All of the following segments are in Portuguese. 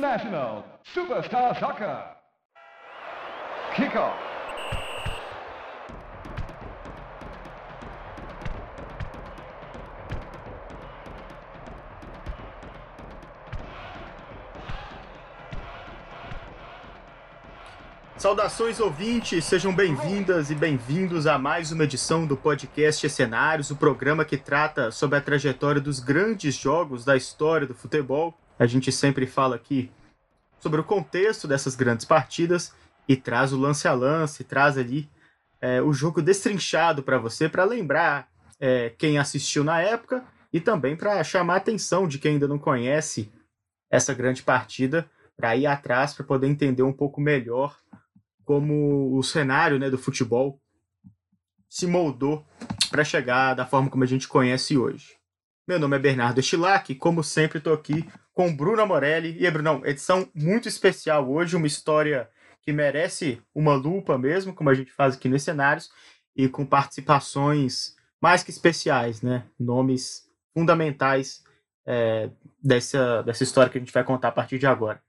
International Superstar Soccer. Kickoff. Saudações ouvintes, sejam bem-vindas e bem-vindos a mais uma edição do podcast Cenários, o programa que trata sobre a trajetória dos grandes jogos da história do futebol. A gente sempre fala aqui sobre o contexto dessas grandes partidas e traz o lance a lance, traz ali é, o jogo destrinchado para você, para lembrar é, quem assistiu na época e também para chamar a atenção de quem ainda não conhece essa grande partida, para ir atrás, para poder entender um pouco melhor como o cenário né, do futebol se moldou para chegar da forma como a gente conhece hoje. Meu nome é Bernardo Estilac e, como sempre, estou aqui com Bruno Morelli. E Brunão, edição muito especial hoje, uma história que merece uma lupa mesmo, como a gente faz aqui nos cenários, e com participações mais que especiais, né? Nomes fundamentais é, dessa, dessa história que a gente vai contar a partir de agora.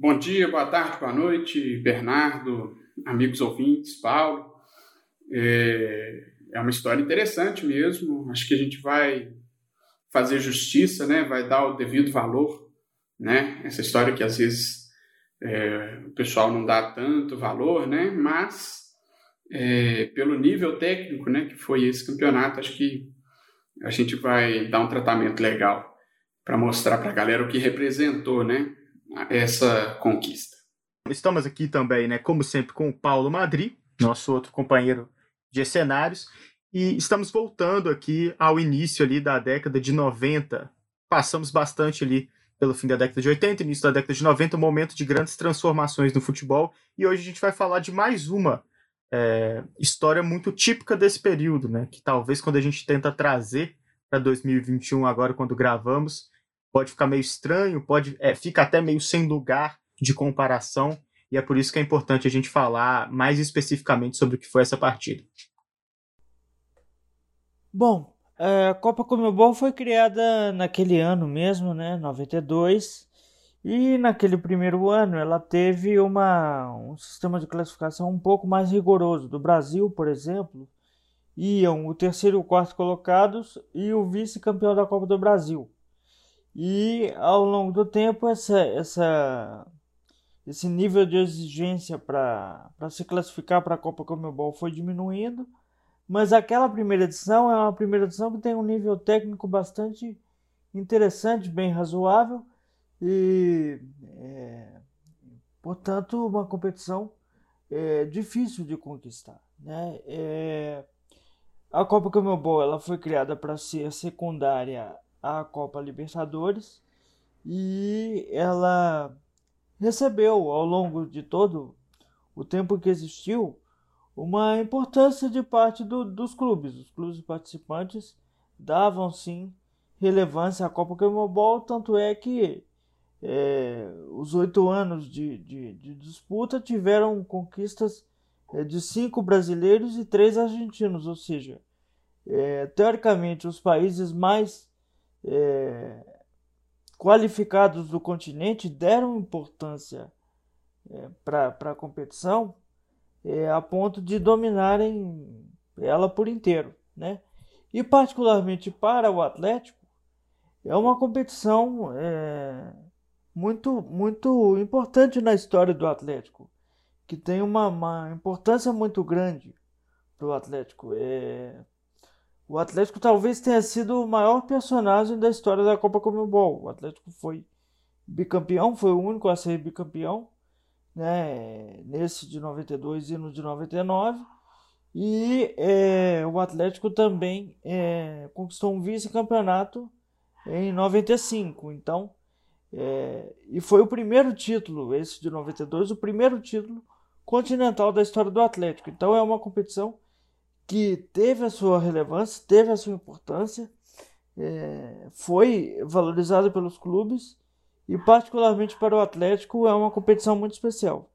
Bom dia, boa tarde, boa noite, Bernardo, amigos ouvintes, Paulo. É, é uma história interessante mesmo. Acho que a gente vai fazer justiça, né? Vai dar o devido valor, né? Essa história que às vezes é, o pessoal não dá tanto valor, né? Mas é, pelo nível técnico, né? Que foi esse campeonato, acho que a gente vai dar um tratamento legal para mostrar para a galera o que representou, né? essa conquista. Estamos aqui também, né, como sempre, com o Paulo Madri, nosso outro companheiro de cenários, e estamos voltando aqui ao início ali da década de 90. Passamos bastante ali pelo fim da década de 80, início da década de 90, um momento de grandes transformações no futebol, e hoje a gente vai falar de mais uma é, história muito típica desse período, né, que talvez quando a gente tenta trazer para 2021 agora quando gravamos, pode ficar meio estranho, pode é, fica até meio sem lugar de comparação, e é por isso que é importante a gente falar mais especificamente sobre o que foi essa partida. Bom, a Copa Comebol foi criada naquele ano mesmo, né, 92, e naquele primeiro ano ela teve uma, um sistema de classificação um pouco mais rigoroso. Do Brasil, por exemplo, iam o terceiro e o quarto colocados e o vice-campeão da Copa do Brasil. E ao longo do tempo, essa, essa, esse nível de exigência para se classificar para a Copa Comebol foi diminuindo, mas aquela primeira edição é uma primeira edição que tem um nível técnico bastante interessante, bem razoável e, é, portanto, uma competição é, difícil de conquistar. Né? É, a Copa Comebol ela foi criada para ser secundária a Copa Libertadores e ela recebeu ao longo de todo o tempo que existiu uma importância de parte do, dos clubes. Os clubes participantes davam sim relevância à Copa Comebol, tanto é que é, os oito anos de, de, de, disputa tiveram conquistas é, de cinco brasileiros e três argentinos, ou seja, é, teoricamente os países mais é, qualificados do continente deram importância é, para a competição é, a ponto de dominarem ela por inteiro, né? E particularmente para o Atlético é uma competição é, muito muito importante na história do Atlético, que tem uma, uma importância muito grande para o Atlético. É, o Atlético talvez tenha sido o maior personagem da história da Copa Comebol. O Atlético foi bicampeão, foi o único a ser bicampeão, né, nesse de 92 e no de 99. E é, o Atlético também é, conquistou um vice-campeonato em 95. Então, é, e foi o primeiro título, esse de 92, o primeiro título continental da história do Atlético. Então, é uma competição que teve a sua relevância, teve a sua importância, foi valorizado pelos clubes e, particularmente para o Atlético, é uma competição muito especial.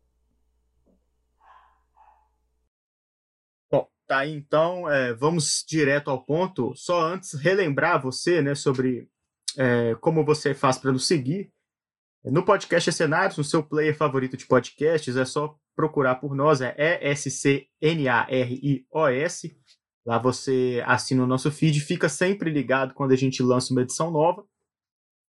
Bom, tá aí então, é, vamos direto ao ponto. Só antes relembrar você né, sobre é, como você faz para nos seguir. No podcast Cenários, no seu player favorito de podcasts, é só procurar por nós, é E-S-C-N-A-R-I-O-S. Lá você assina o nosso feed, fica sempre ligado quando a gente lança uma edição nova.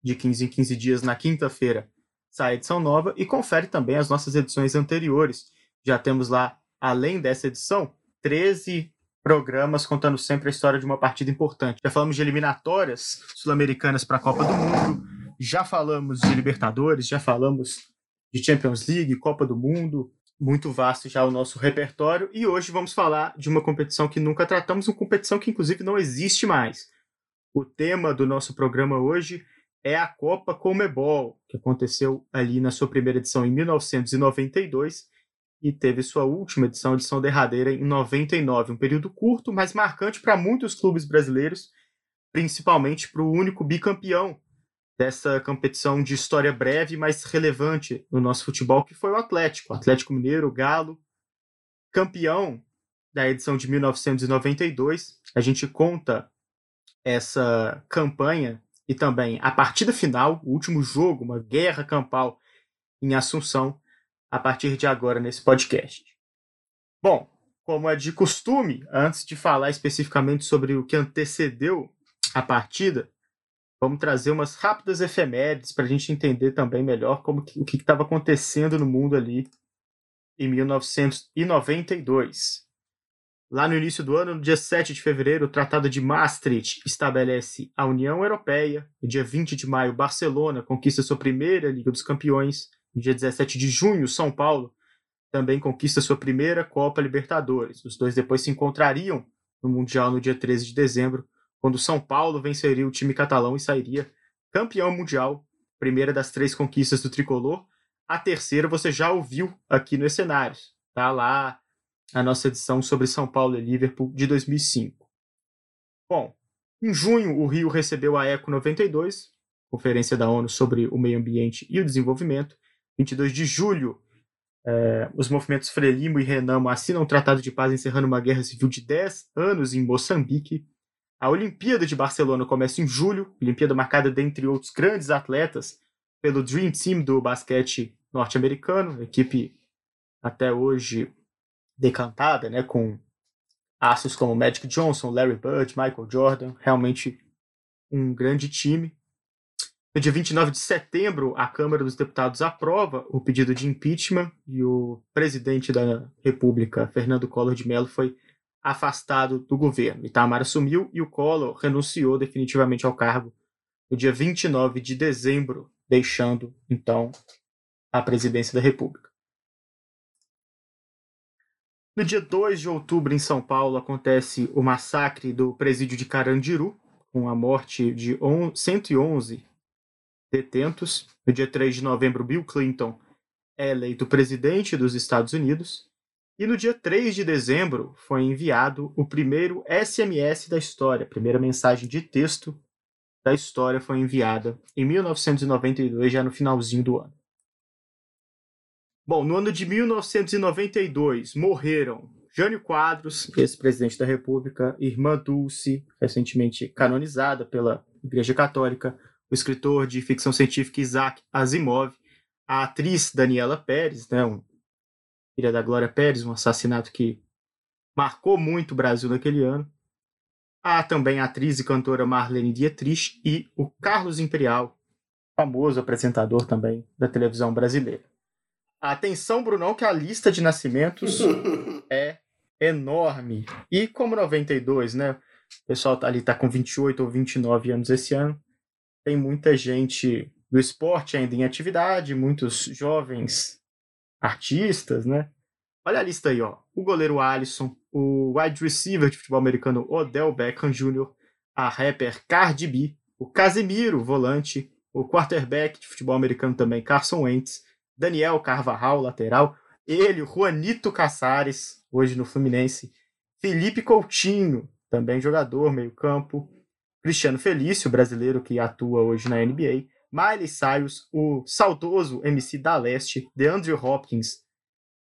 De 15 em 15 dias, na quinta-feira, sai a edição nova. E confere também as nossas edições anteriores. Já temos lá, além dessa edição, 13 programas contando sempre a história de uma partida importante. Já falamos de eliminatórias sul-americanas para a Copa do Mundo, já falamos de Libertadores, já falamos de Champions League, Copa do Mundo, muito vasto já o nosso repertório. E hoje vamos falar de uma competição que nunca tratamos, uma competição que inclusive não existe mais. O tema do nosso programa hoje é a Copa Comebol, que aconteceu ali na sua primeira edição em 1992 e teve sua última edição, edição derradeira, em 99. Um período curto, mas marcante para muitos clubes brasileiros, principalmente para o único bicampeão dessa competição de história breve, mas relevante no nosso futebol, que foi o Atlético. Atlético Mineiro, Galo, campeão da edição de 1992. A gente conta essa campanha e também a partida final, o último jogo, uma guerra campal em Assunção, a partir de agora nesse podcast. Bom, como é de costume, antes de falar especificamente sobre o que antecedeu a partida, Vamos trazer umas rápidas efemérides para a gente entender também melhor como que, o que estava acontecendo no mundo ali em 1992. Lá no início do ano, no dia 7 de fevereiro, o Tratado de Maastricht estabelece a União Europeia. No dia 20 de maio, Barcelona conquista sua primeira Liga dos Campeões. No dia 17 de junho, São Paulo também conquista sua primeira Copa Libertadores. Os dois depois se encontrariam no Mundial no dia 13 de dezembro, quando São Paulo venceria o time catalão e sairia campeão mundial, primeira das três conquistas do tricolor. A terceira você já ouviu aqui no Cenários, tá lá a nossa edição sobre São Paulo e Liverpool de 2005. Bom, em junho o Rio recebeu a ECO 92, Conferência da ONU sobre o Meio Ambiente e o Desenvolvimento. 22 de julho, eh, os movimentos Frelimo e Renamo assinam um tratado de paz encerrando uma guerra civil de 10 anos em Moçambique. A Olimpíada de Barcelona começa em julho, Olimpíada marcada, dentre outros grandes atletas, pelo Dream Team do basquete norte-americano, equipe até hoje decantada, né, com astros como Magic Johnson, Larry Bird, Michael Jordan, realmente um grande time. No dia 29 de setembro, a Câmara dos Deputados aprova o pedido de impeachment e o presidente da República, Fernando Collor de Mello, foi afastado do governo. Itamar assumiu e o Collor renunciou definitivamente ao cargo no dia 29 de dezembro, deixando então a presidência da República. No dia 2 de outubro, em São Paulo, acontece o massacre do presídio de Carandiru, com a morte de 111 detentos. No dia 3 de novembro, Bill Clinton é eleito presidente dos Estados Unidos. E no dia 3 de dezembro foi enviado o primeiro SMS da história, a primeira mensagem de texto da história foi enviada em 1992, já no finalzinho do ano. Bom, no ano de 1992 morreram Jânio Quadros, ex-presidente da República, irmã Dulce, recentemente canonizada pela Igreja Católica, o escritor de ficção científica Isaac Asimov, a atriz Daniela Pérez, né, um filha da Glória Pérez, um assassinato que marcou muito o Brasil naquele ano. Há também a atriz e cantora Marlene Dietrich e o Carlos Imperial, famoso apresentador também da televisão brasileira. Atenção, Brunão, que a lista de nascimentos é enorme. E como 92, né? O pessoal tá ali tá com 28 ou 29 anos esse ano. Tem muita gente do esporte ainda em atividade, muitos jovens artistas, né? Olha a lista aí, ó. O goleiro Alisson, o wide receiver de futebol americano Odell Beckham Jr., a rapper Cardi B, o Casemiro, volante, o quarterback de futebol americano também Carson Wentz, Daniel Carvajal, lateral, ele, Juanito Caçares, hoje no Fluminense, Felipe Coutinho, também jogador, meio-campo, Cristiano Felício, brasileiro que atua hoje na NBA, Miley Cyrus, o saudoso MC da Leste, DeAndre Hopkins,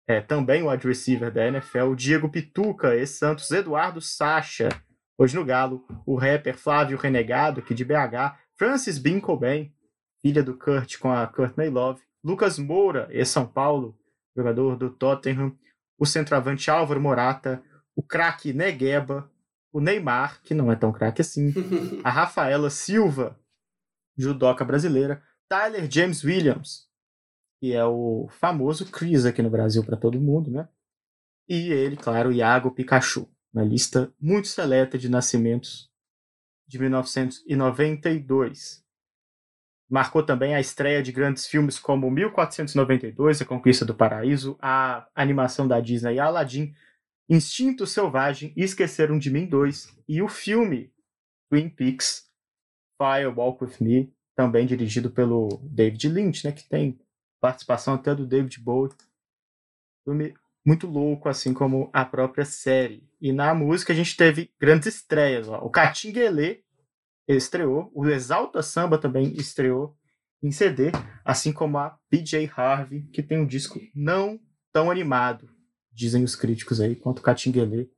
é, também o wide receiver da NFL, Diego Pituca, ex-Santos, Eduardo Sacha, hoje no Galo, o rapper Flávio Renegado, aqui de BH, Francis Bean Cobain, filha do Kurt com a Courtney Love, Lucas Moura, ex-São Paulo, jogador do Tottenham, o centroavante Álvaro Morata, o craque Negueba, o Neymar, que não é tão craque assim, a Rafaela Silva, judoca brasileira, Tyler James Williams, que é o famoso Chris aqui no Brasil para todo mundo, né? E ele, claro, Iago Pikachu, uma lista muito seleta de nascimentos de 1992. Marcou também a estreia de grandes filmes como 1492, A Conquista do Paraíso, a animação da Disney Aladdin, Instinto Selvagem, Esqueceram de Mim 2 e o filme Twin Peaks, Fire Walk With Me, também dirigido pelo David Lynch, né, que tem participação até do David Bowie. Filme muito louco, assim como a própria série. E na música a gente teve grandes estreias. Ó. O Catinguelê estreou, o Exalta Samba também estreou em CD, assim como a PJ Harvey, que tem um disco não tão animado, dizem os críticos aí, quanto o Catinguelê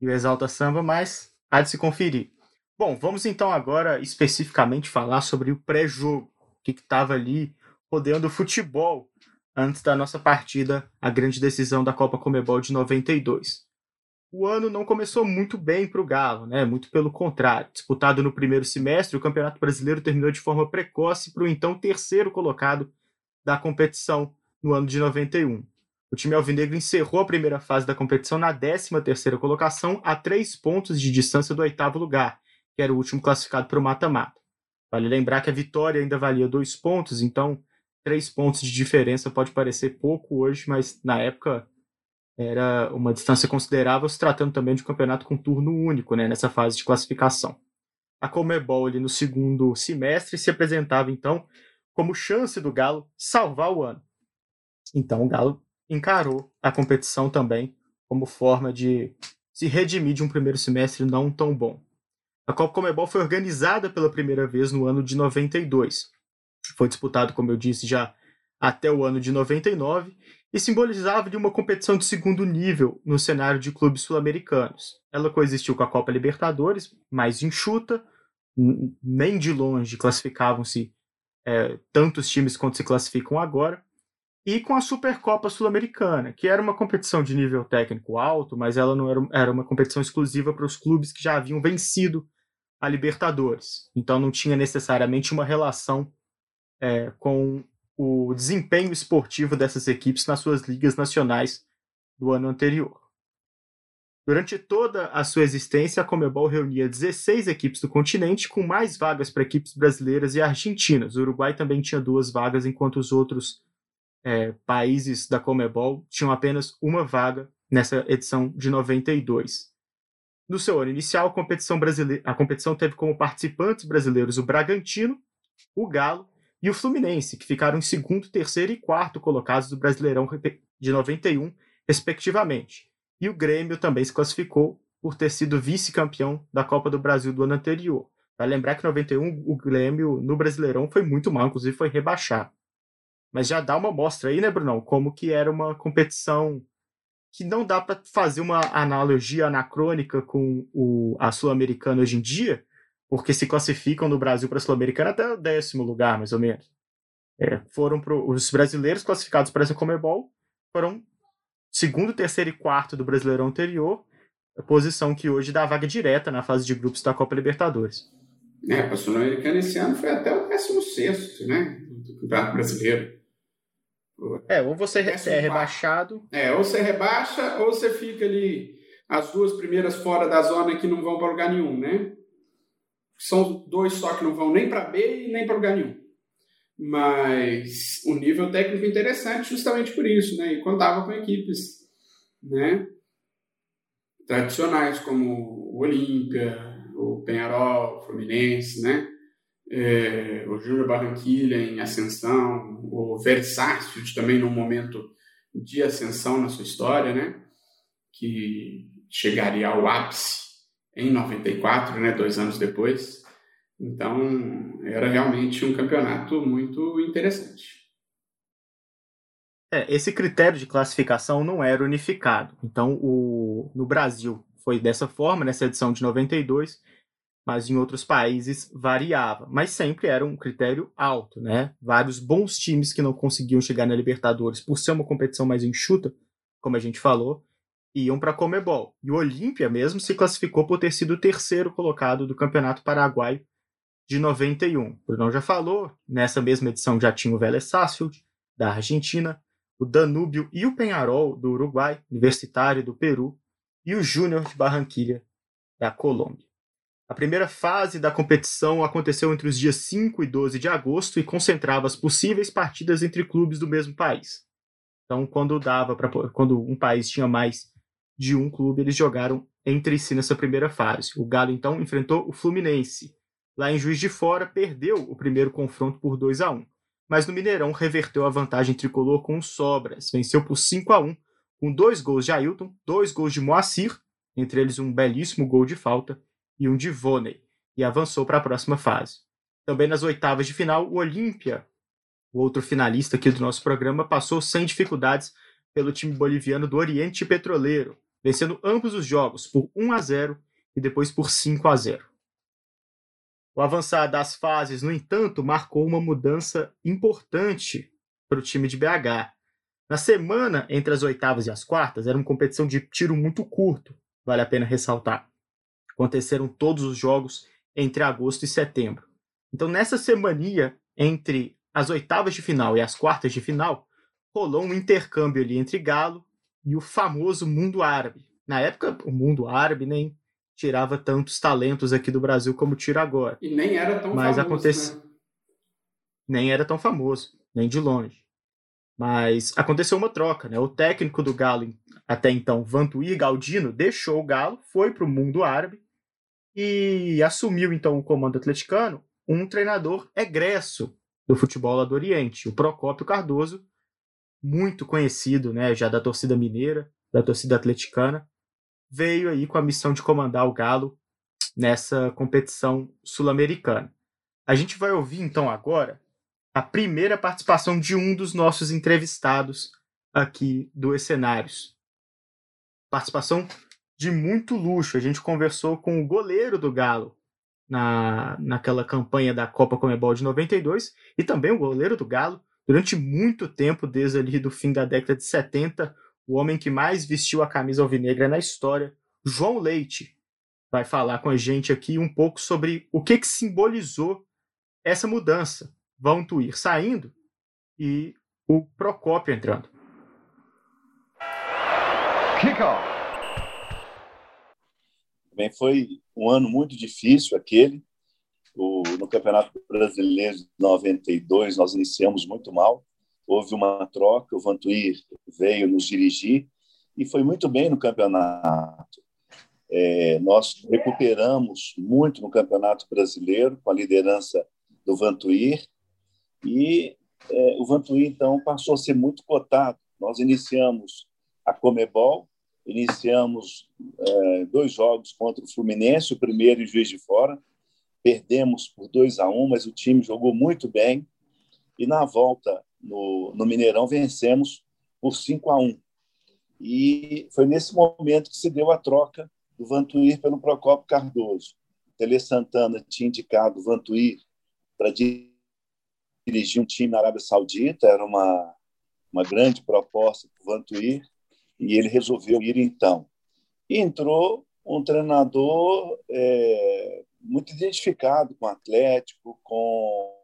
e o Exalta Samba, mas há de se conferir. Bom, vamos então agora especificamente falar sobre o pré-jogo, o que estava ali rodeando o futebol antes da nossa partida, a grande decisão da Copa Comebol de 92. O ano não começou muito bem para o Galo, né? muito pelo contrário. Disputado no primeiro semestre, o Campeonato Brasileiro terminou de forma precoce para o então terceiro colocado da competição no ano de 91. O time alvinegro encerrou a primeira fase da competição na 13ª colocação, a três pontos de distância do oitavo lugar, que era o último classificado para o mata-mata. Vale lembrar que a vitória ainda valia dois pontos, então três pontos de diferença pode parecer pouco hoje, mas na época era uma distância considerável, se tratando também de um campeonato com turno único né, nessa fase de classificação. A Comebol ali no segundo semestre se apresentava então como chance do Galo salvar o ano. Então o Galo encarou a competição também como forma de se redimir de um primeiro semestre não tão bom. A Copa Comebol foi organizada pela primeira vez no ano de 92, foi disputado, como eu disse, já até o ano de 99 e simbolizava de uma competição de segundo nível no cenário de clubes sul-americanos. Ela coexistiu com a Copa Libertadores, mais enxuta, nem de longe classificavam-se é, tantos times quanto se classificam agora, e com a Supercopa Sul-Americana, que era uma competição de nível técnico alto, mas ela não era, era uma competição exclusiva para os clubes que já haviam vencido a Libertadores. Então não tinha necessariamente uma relação é, com o desempenho esportivo dessas equipes nas suas ligas nacionais do ano anterior. Durante toda a sua existência, a Comebol reunia 16 equipes do continente, com mais vagas para equipes brasileiras e argentinas. O Uruguai também tinha duas vagas, enquanto os outros é, países da Comebol tinham apenas uma vaga nessa edição de 92. No seu ano inicial, a competição, brasileira, a competição teve como participantes brasileiros o Bragantino, o Galo e o Fluminense, que ficaram em segundo, terceiro e quarto colocados do Brasileirão de 91, respectivamente. E o Grêmio também se classificou por ter sido vice-campeão da Copa do Brasil do ano anterior. Vai lembrar que em 91 o Grêmio no Brasileirão foi muito mal, inclusive foi rebaixado. Mas já dá uma mostra aí, né, Brunão, como que era uma competição que não dá para fazer uma analogia anacrônica com o, a Sul-Americana hoje em dia, porque se classificam no Brasil para a Sul-Americana até o décimo lugar, mais ou menos. É, foram pro, os brasileiros classificados para essa Comebol foram segundo, terceiro e quarto do Brasileirão anterior, posição que hoje dá vaga direta na fase de grupos da Copa Libertadores. É, para a Sul-Americana esse ano foi até o 16 né, do Campeonato Brasileiro. É, ou você é rebaixado. É, ou você rebaixa, ou você fica ali as duas primeiras fora da zona que não vão para lugar nenhum, né? São dois só que não vão nem para B e nem para lugar nenhum. Mas o um nível técnico interessante justamente por isso, né? E contava com equipes, né? Tradicionais como o Olímpia, o Penharol, o Fluminense, né? É, o Júnior Barranquilha em ascensão, o Versailles também num momento de ascensão na sua história, né? Que chegaria ao ápice em 94, né, dois anos depois. Então, era realmente um campeonato muito interessante. É, esse critério de classificação não era unificado. Então, o, no Brasil foi dessa forma, nessa edição de 92, mas em outros países variava, mas sempre era um critério alto, né? Vários bons times que não conseguiam chegar na Libertadores por ser uma competição mais enxuta, como a gente falou, iam para a Comebol. E o Olímpia mesmo se classificou por ter sido o terceiro colocado do Campeonato Paraguaio de 91. O Brunão já falou, nessa mesma edição já tinha o Vélez Sarsfield, da Argentina, o Danúbio e o Penharol, do Uruguai, Universitário do Peru, e o Júnior de Barranquilha, da Colômbia. A primeira fase da competição aconteceu entre os dias 5 e 12 de agosto e concentrava as possíveis partidas entre clubes do mesmo país. Então, quando dava para quando um país tinha mais de um clube, eles jogaram entre si nessa primeira fase. O Galo então enfrentou o Fluminense. Lá em Juiz de Fora, perdeu o primeiro confronto por 2 a 1, mas no Mineirão reverteu a vantagem tricolor com sobras, venceu por 5 a 1, com dois gols de Ailton, dois gols de Moacir, entre eles um belíssimo gol de falta e um de Voney, e avançou para a próxima fase. Também nas oitavas de final, o Olímpia, o outro finalista aqui do nosso programa, passou sem dificuldades pelo time boliviano do Oriente Petroleiro, vencendo ambos os jogos por 1 a 0 e depois por 5 a 0. O avançar das fases, no entanto, marcou uma mudança importante para o time de BH. Na semana entre as oitavas e as quartas, era uma competição de tiro muito curto, vale a pena ressaltar. Aconteceram todos os jogos entre agosto e setembro. Então, nessa semania entre as oitavas de final e as quartas de final, rolou um intercâmbio ali entre Galo e o famoso mundo árabe. Na época, o mundo árabe nem tirava tantos talentos aqui do Brasil como tira agora. E nem era tão Mas famoso. Acontece... Né? Nem era tão famoso, nem de longe. Mas aconteceu uma troca, né? O técnico do Galo, até então, Vantuir Galdino, deixou o Galo, foi para o mundo árabe e assumiu então o comando atleticano um treinador egresso do futebol lá do Oriente, o Procópio Cardoso, muito conhecido, né, já da torcida mineira, da torcida atleticana, veio aí com a missão de comandar o Galo nessa competição sul-americana. A gente vai ouvir então agora a primeira participação de um dos nossos entrevistados aqui do Escenários. Participação de muito luxo. A gente conversou com o goleiro do Galo na, naquela campanha da Copa Comebol de 92 e também o goleiro do Galo durante muito tempo, desde ali do fim da década de 70, o homem que mais vestiu a camisa alvinegra na história, João Leite, vai falar com a gente aqui um pouco sobre o que, que simbolizou essa mudança. Vão Tuir saindo e o Procópio entrando. Kickoff. Também foi um ano muito difícil aquele. O, no Campeonato Brasileiro de 92, nós iniciamos muito mal. Houve uma troca, o Vantuir veio nos dirigir e foi muito bem no campeonato. É, nós recuperamos muito no Campeonato Brasileiro com a liderança do Vantuir e é, o Vantuir, então, passou a ser muito cotado. Nós iniciamos a Comebol, Iniciamos é, dois jogos contra o Fluminense, o primeiro em Juiz de Fora. Perdemos por 2 a 1 um, mas o time jogou muito bem. E na volta no, no Mineirão vencemos por 5 a 1 um. E foi nesse momento que se deu a troca do Vantuir pelo Procopio Cardoso. Tele Santana tinha indicado o Vantuir para dirigir um time na Arábia Saudita, era uma, uma grande proposta para o Vantuir e ele resolveu ir então. E entrou um treinador é, muito identificado com o Atlético, com,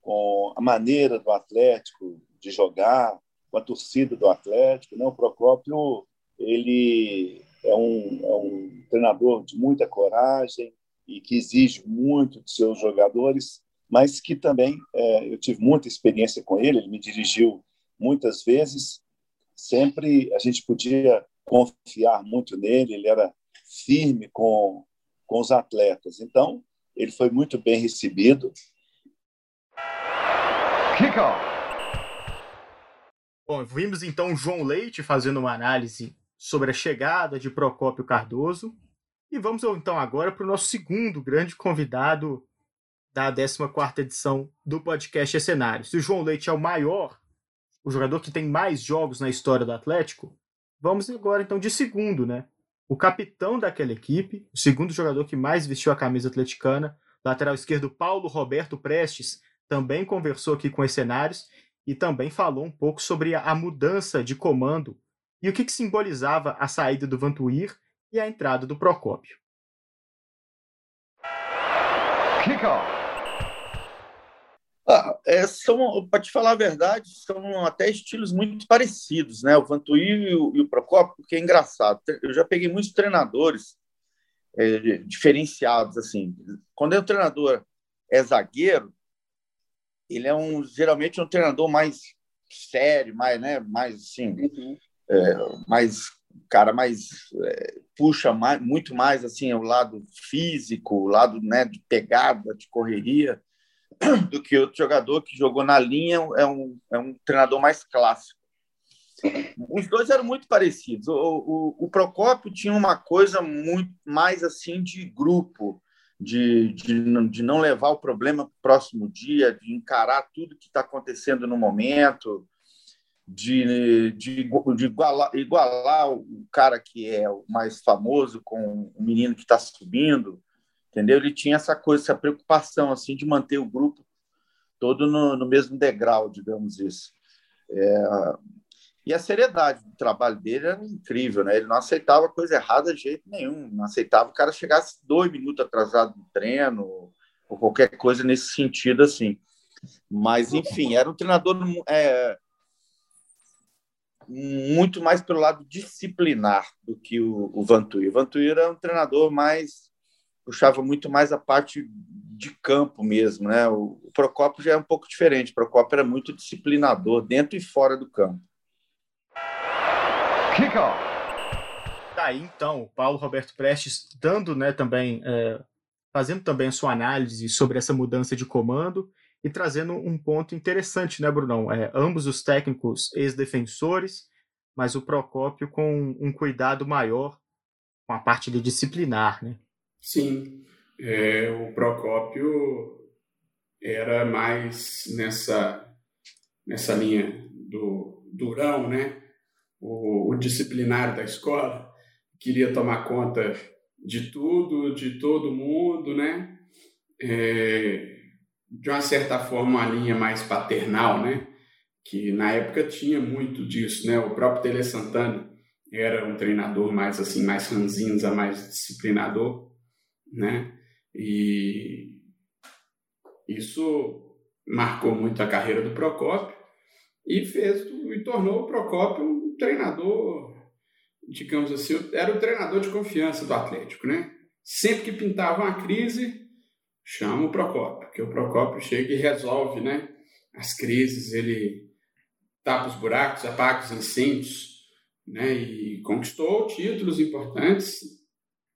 com a maneira do Atlético de jogar, com a torcida do Atlético. Né? O Procópio ele é um, é um treinador de muita coragem e que exige muito de seus jogadores, mas que também é, eu tive muita experiência com ele. Ele me dirigiu muitas vezes sempre a gente podia confiar muito nele, ele era firme com, com os atletas. Então, ele foi muito bem recebido. Kickoff. Bom, vimos então João Leite fazendo uma análise sobre a chegada de Procópio Cardoso. E vamos então agora para o nosso segundo grande convidado da 14ª edição do podcast Escenários. O João Leite é o maior o jogador que tem mais jogos na história do Atlético, vamos agora então de segundo, né? O capitão daquela equipe, o segundo jogador que mais vestiu a camisa atleticana, lateral esquerdo Paulo Roberto Prestes, também conversou aqui com os cenários e também falou um pouco sobre a mudança de comando e o que, que simbolizava a saída do Vantuir e a entrada do Procópio. Kickoff. Ah, é, são, para te falar a verdade, são até estilos muito parecidos, né? O Vantuí e o, e o Procopio, porque é engraçado. Eu já peguei muitos treinadores é, diferenciados, assim. Quando é um treinador é zagueiro, ele é um geralmente um treinador mais sério, mais, né? Mais assim, uhum. é, mais cara mais é, puxa mais, muito mais assim o lado físico, o lado né, de pegada, de correria do que outro jogador que jogou na linha, é um, é um treinador mais clássico. Os dois eram muito parecidos. O, o, o Procópio tinha uma coisa muito mais assim de grupo, de, de, de não levar o problema para o próximo dia, de encarar tudo que está acontecendo no momento, de, de, de igualar, igualar, o cara que é o mais famoso com o menino que está subindo entendeu? Ele tinha essa coisa, essa preocupação assim de manter o grupo todo no, no mesmo degrau, digamos isso. É, e a seriedade do trabalho dele era incrível, né? Ele não aceitava coisa errada de jeito nenhum, não aceitava o cara chegasse dois minutos atrasado no treino ou qualquer coisa nesse sentido assim. Mas enfim, era um treinador é, muito mais pelo lado disciplinar do que o, o Vantuir. O Vantuir era um treinador mais puxava muito mais a parte de campo mesmo, né? O, o Procopio já é um pouco diferente. O Procopio era muito disciplinador dentro e fora do campo. Kickoff. Tá aí então, o Paulo Roberto Prestes dando, né, também é, fazendo também a sua análise sobre essa mudança de comando e trazendo um ponto interessante, né, Brunão? É, ambos os técnicos ex-defensores, mas o Procópio com um cuidado maior com a parte de disciplinar, né? Sim, é, o Procópio era mais nessa, nessa linha do durão, né? O, o disciplinário da escola, queria tomar conta de tudo, de todo mundo, né? É, de uma certa forma, uma linha mais paternal, né? Que na época tinha muito disso, né? O próprio Tele Santana era um treinador mais assim, mais ranzinza, mais disciplinador né? E isso marcou muito a carreira do Procópio e fez e tornou o Procópio um treinador, digamos assim, era o treinador de confiança do Atlético, né? Sempre que pintava uma crise, chama o Procópio, porque o Procópio chega e resolve, né? As crises, ele tapa os buracos, apaga os incêndios, né? E conquistou títulos importantes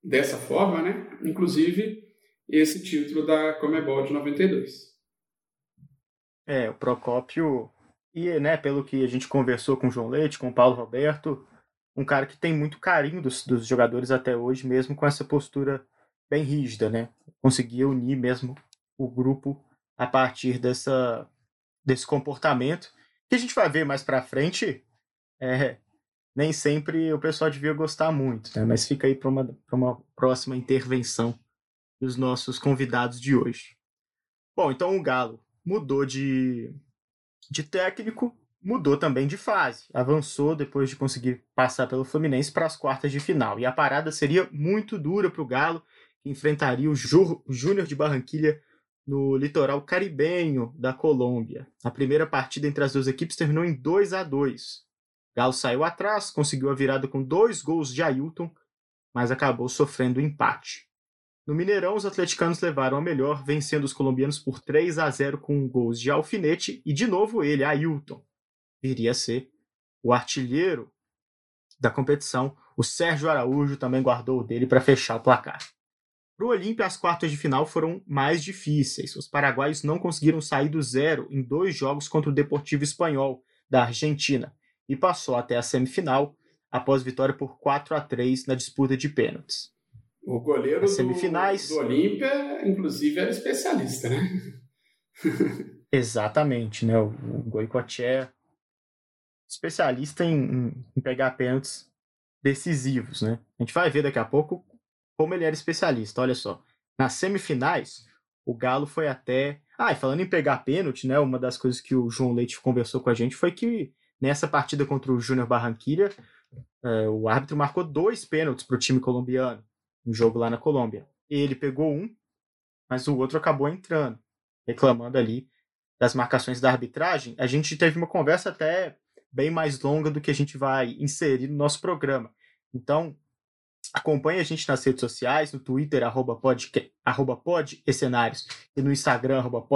dessa forma, né? Inclusive esse título da Comebol de 92. É, o Procópio e, né, pelo que a gente conversou com o João Leite, com o Paulo Roberto, um cara que tem muito carinho dos, dos jogadores até hoje, mesmo com essa postura bem rígida, né? Conseguia unir mesmo o grupo a partir dessa, desse comportamento que a gente vai ver mais para frente. É, nem sempre o pessoal devia gostar muito, né? mas fica aí para uma, uma próxima intervenção dos nossos convidados de hoje. Bom, então o Galo mudou de, de técnico, mudou também de fase, avançou depois de conseguir passar pelo Fluminense para as quartas de final. E a parada seria muito dura para o Galo, que enfrentaria o Júnior de Barranquilha no litoral caribenho da Colômbia. A primeira partida entre as duas equipes terminou em 2 a 2 Galo saiu atrás, conseguiu a virada com dois gols de Ailton, mas acabou sofrendo o empate. No Mineirão, os atleticanos levaram a melhor, vencendo os colombianos por 3 a 0 com gols de Alfinete e de novo ele, Ailton. Viria a ser o artilheiro da competição. O Sérgio Araújo também guardou o dele para fechar o placar. Para o Olímpia, as quartas de final foram mais difíceis. Os paraguaios não conseguiram sair do zero em dois jogos contra o Deportivo Espanhol, da Argentina, e passou até a semifinal após vitória por 4 a 3 na disputa de pênaltis. O goleiro semifinais... do, do Olímpia, inclusive, era especialista, né? Exatamente, né? O, o Goicoechea, especialista em, em, pegar pênaltis decisivos, né? A gente vai ver daqui a pouco como ele era especialista. Olha só, nas semifinais, o Galo foi até. Ah, e falando em pegar pênalti, né? Uma das coisas que o João Leite conversou com a gente foi que nessa partida contra o Júnior Barranquilla, é, o árbitro marcou dois pênaltis para o time colombiano, no jogo lá na Colômbia. Ele pegou um, mas o outro acabou entrando, reclamando ali das marcações da arbitragem. A gente teve uma conversa até bem mais longa do que a gente vai inserir no nosso programa. Então, acompanhe a gente nas redes sociais, no Twitter, arroba, podca, arroba e no Instagram, arroba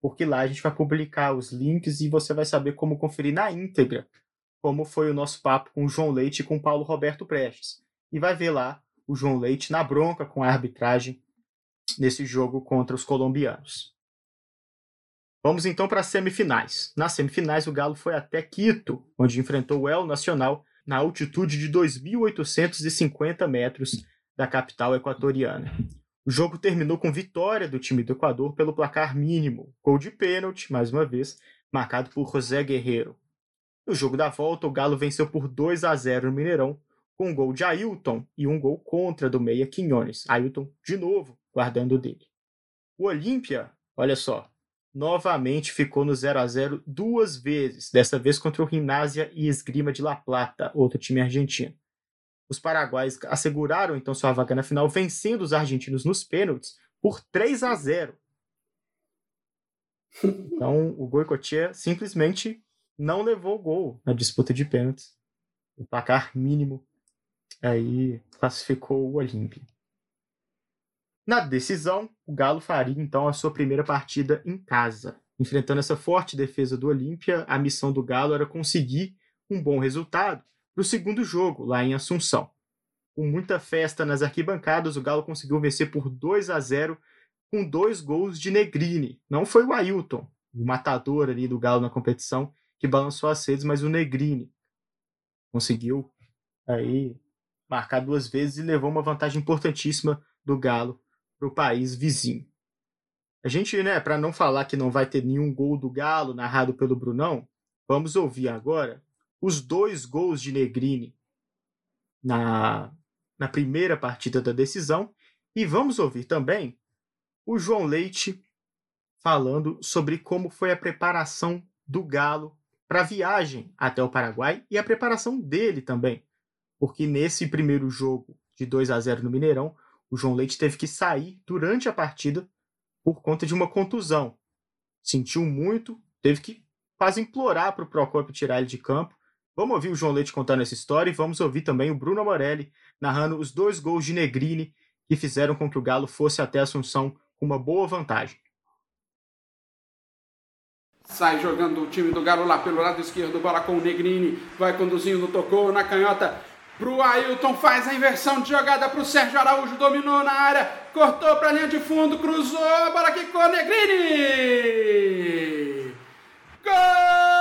porque lá a gente vai publicar os links e você vai saber como conferir na íntegra como foi o nosso papo com o João Leite e com o Paulo Roberto Prestes. E vai ver lá o João Leite na bronca com a arbitragem nesse jogo contra os colombianos. Vamos então para as semifinais. Nas semifinais, o Galo foi até Quito, onde enfrentou o El Nacional na altitude de 2.850 metros da capital equatoriana. O jogo terminou com vitória do time do Equador pelo placar mínimo, gol de pênalti, mais uma vez, marcado por José Guerreiro. No jogo da volta, o Galo venceu por 2 a 0 no Mineirão, com um gol de Ailton e um gol contra do meia Quinones. Ailton, de novo, guardando dele. O Olímpia, olha só, novamente ficou no 0 a 0 duas vezes, dessa vez contra o Gimnasia e Esgrima de La Plata, outro time argentino. Os paraguaios asseguraram então sua vaga na final, vencendo os argentinos nos pênaltis por 3 a 0. Então, o Goicoechea simplesmente não levou gol na disputa de pênaltis. O placar mínimo aí classificou o Olímpia. Na decisão, o Galo faria então a sua primeira partida em casa. Enfrentando essa forte defesa do Olímpia, a missão do Galo era conseguir um bom resultado para o segundo jogo, lá em Assunção. Com muita festa nas arquibancadas, o Galo conseguiu vencer por 2 a 0 com dois gols de Negrini. Não foi o Ailton, o matador ali do Galo na competição, que balançou as redes, mas o Negrini conseguiu aí marcar duas vezes e levou uma vantagem importantíssima do Galo para o país vizinho. A gente, né, para não falar que não vai ter nenhum gol do Galo narrado pelo Brunão, vamos ouvir agora os dois gols de Negrini na, na primeira partida da decisão e vamos ouvir também o João Leite falando sobre como foi a preparação do Galo para a viagem até o Paraguai e a preparação dele também. Porque nesse primeiro jogo de 2 a 0 no Mineirão, o João Leite teve que sair durante a partida por conta de uma contusão. Sentiu muito, teve que quase implorar para o Procopio tirar ele de campo. Vamos ouvir o João Leite contando essa história e vamos ouvir também o Bruno Morelli narrando os dois gols de Negrini que fizeram com que o Galo fosse até Assunção com uma boa vantagem. Sai jogando o time do Galo lá pelo lado esquerdo, bola com o Negrini, vai conduzindo, tocou na canhota, Pro Ailton, faz a inversão de jogada pro Sérgio Araújo, dominou na área, cortou pra linha de fundo, cruzou, a bola quicou, Negrini! Gol!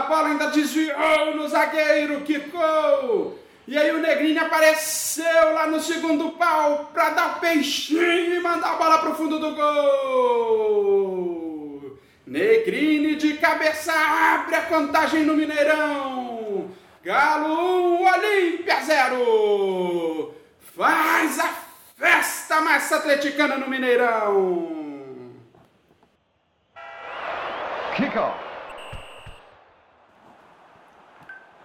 A bola ainda desviou no zagueiro, quicou. E aí o Negrini apareceu lá no segundo pau para dar peixinho e mandar a bola para o fundo do gol. Negrini de cabeça abre a contagem no Mineirão. Galo 1, Olímpia 0. Faz a Festa Massa Atleticana no Mineirão! Kickoff!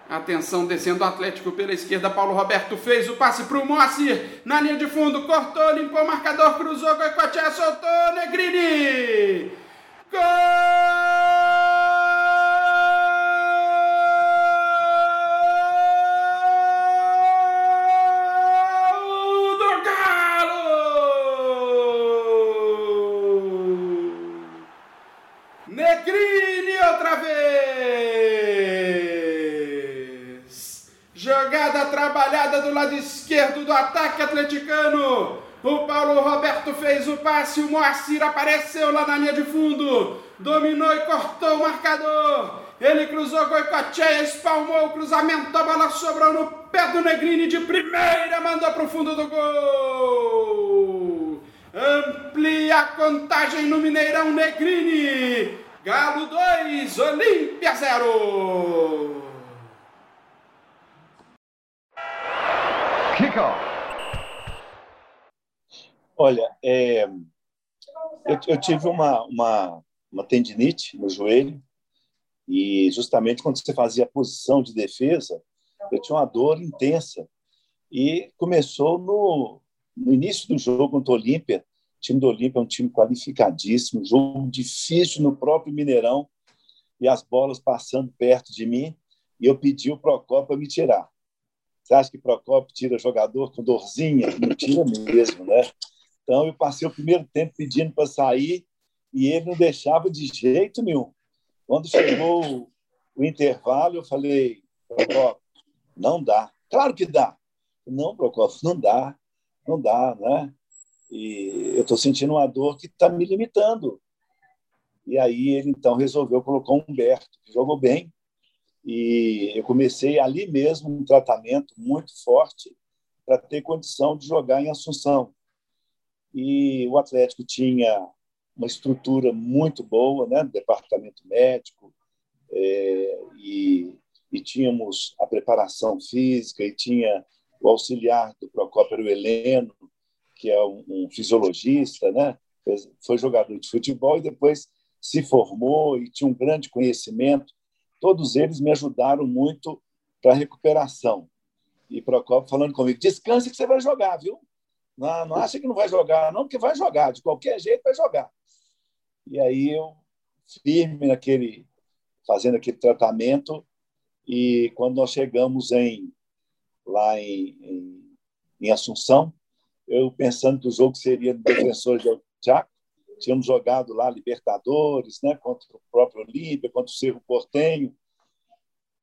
Atenção, descendo o Atlético pela esquerda. Paulo Roberto fez o passe para o Moacir. Na linha de fundo, cortou, limpou o marcador, cruzou, Goicoechea soltou, Negrini! Gol! Esquerdo do ataque atleticano. O Paulo Roberto fez o passe, o Moacir apareceu lá na linha de fundo. Dominou e cortou o marcador. Ele cruzou Goicoechea, espalmou o cruzamento, a bola sobrou no pé do Negrini de primeira, mandou para o fundo do gol. Amplia a contagem no Mineirão Negrini. Galo 2, Olímpia 0. Kickoff. Olha, é, eu, eu, tive uma, uma, uma tendinite no joelho e justamente quando você fazia a posição de defesa, eu tinha uma dor intensa. E começou no, no início do jogo contra o Olímpia. O time do Olímpia é um time qualificadíssimo, jogo difícil no próprio Mineirão, e as bolas passando perto de mim, e eu pedi o Procopio para me tirar. Você acha que Procopio tira jogador com dorzinha? Não tira mesmo, né? Então eu passei o primeiro tempo pedindo para sair e ele não deixava de jeito nenhum. Quando chegou o intervalo, eu falei, Procopio, não dá. Claro que dá. Não, Procopio, não dá. Não dá, né? E eu estou sentindo uma dor que está me limitando. E aí ele, então, resolveu colocar o Humberto, que jogou bem. E eu comecei ali mesmo um tratamento muito forte para ter condição de jogar em Assunção. E o Atlético tinha uma estrutura muito boa, né, departamento médico, é, e, e, tínhamos a preparação física, e tinha o auxiliar do Procópio Heleno, que é um, um fisiologista, né, foi jogador de futebol e depois se formou e tinha um grande conhecimento. Todos eles me ajudaram muito para a recuperação. E Procópio falando comigo: descanse que você vai jogar, viu? Não, não acha que não vai jogar, não, porque vai jogar, de qualquer jeito vai jogar. E aí eu firme naquele fazendo aquele tratamento e quando nós chegamos em lá em, em, em Assunção, eu pensando que o jogo seria do defensor de Chaco, tínhamos jogado lá Libertadores, né, contra o próprio Olímpia, contra o Cerro Portenho,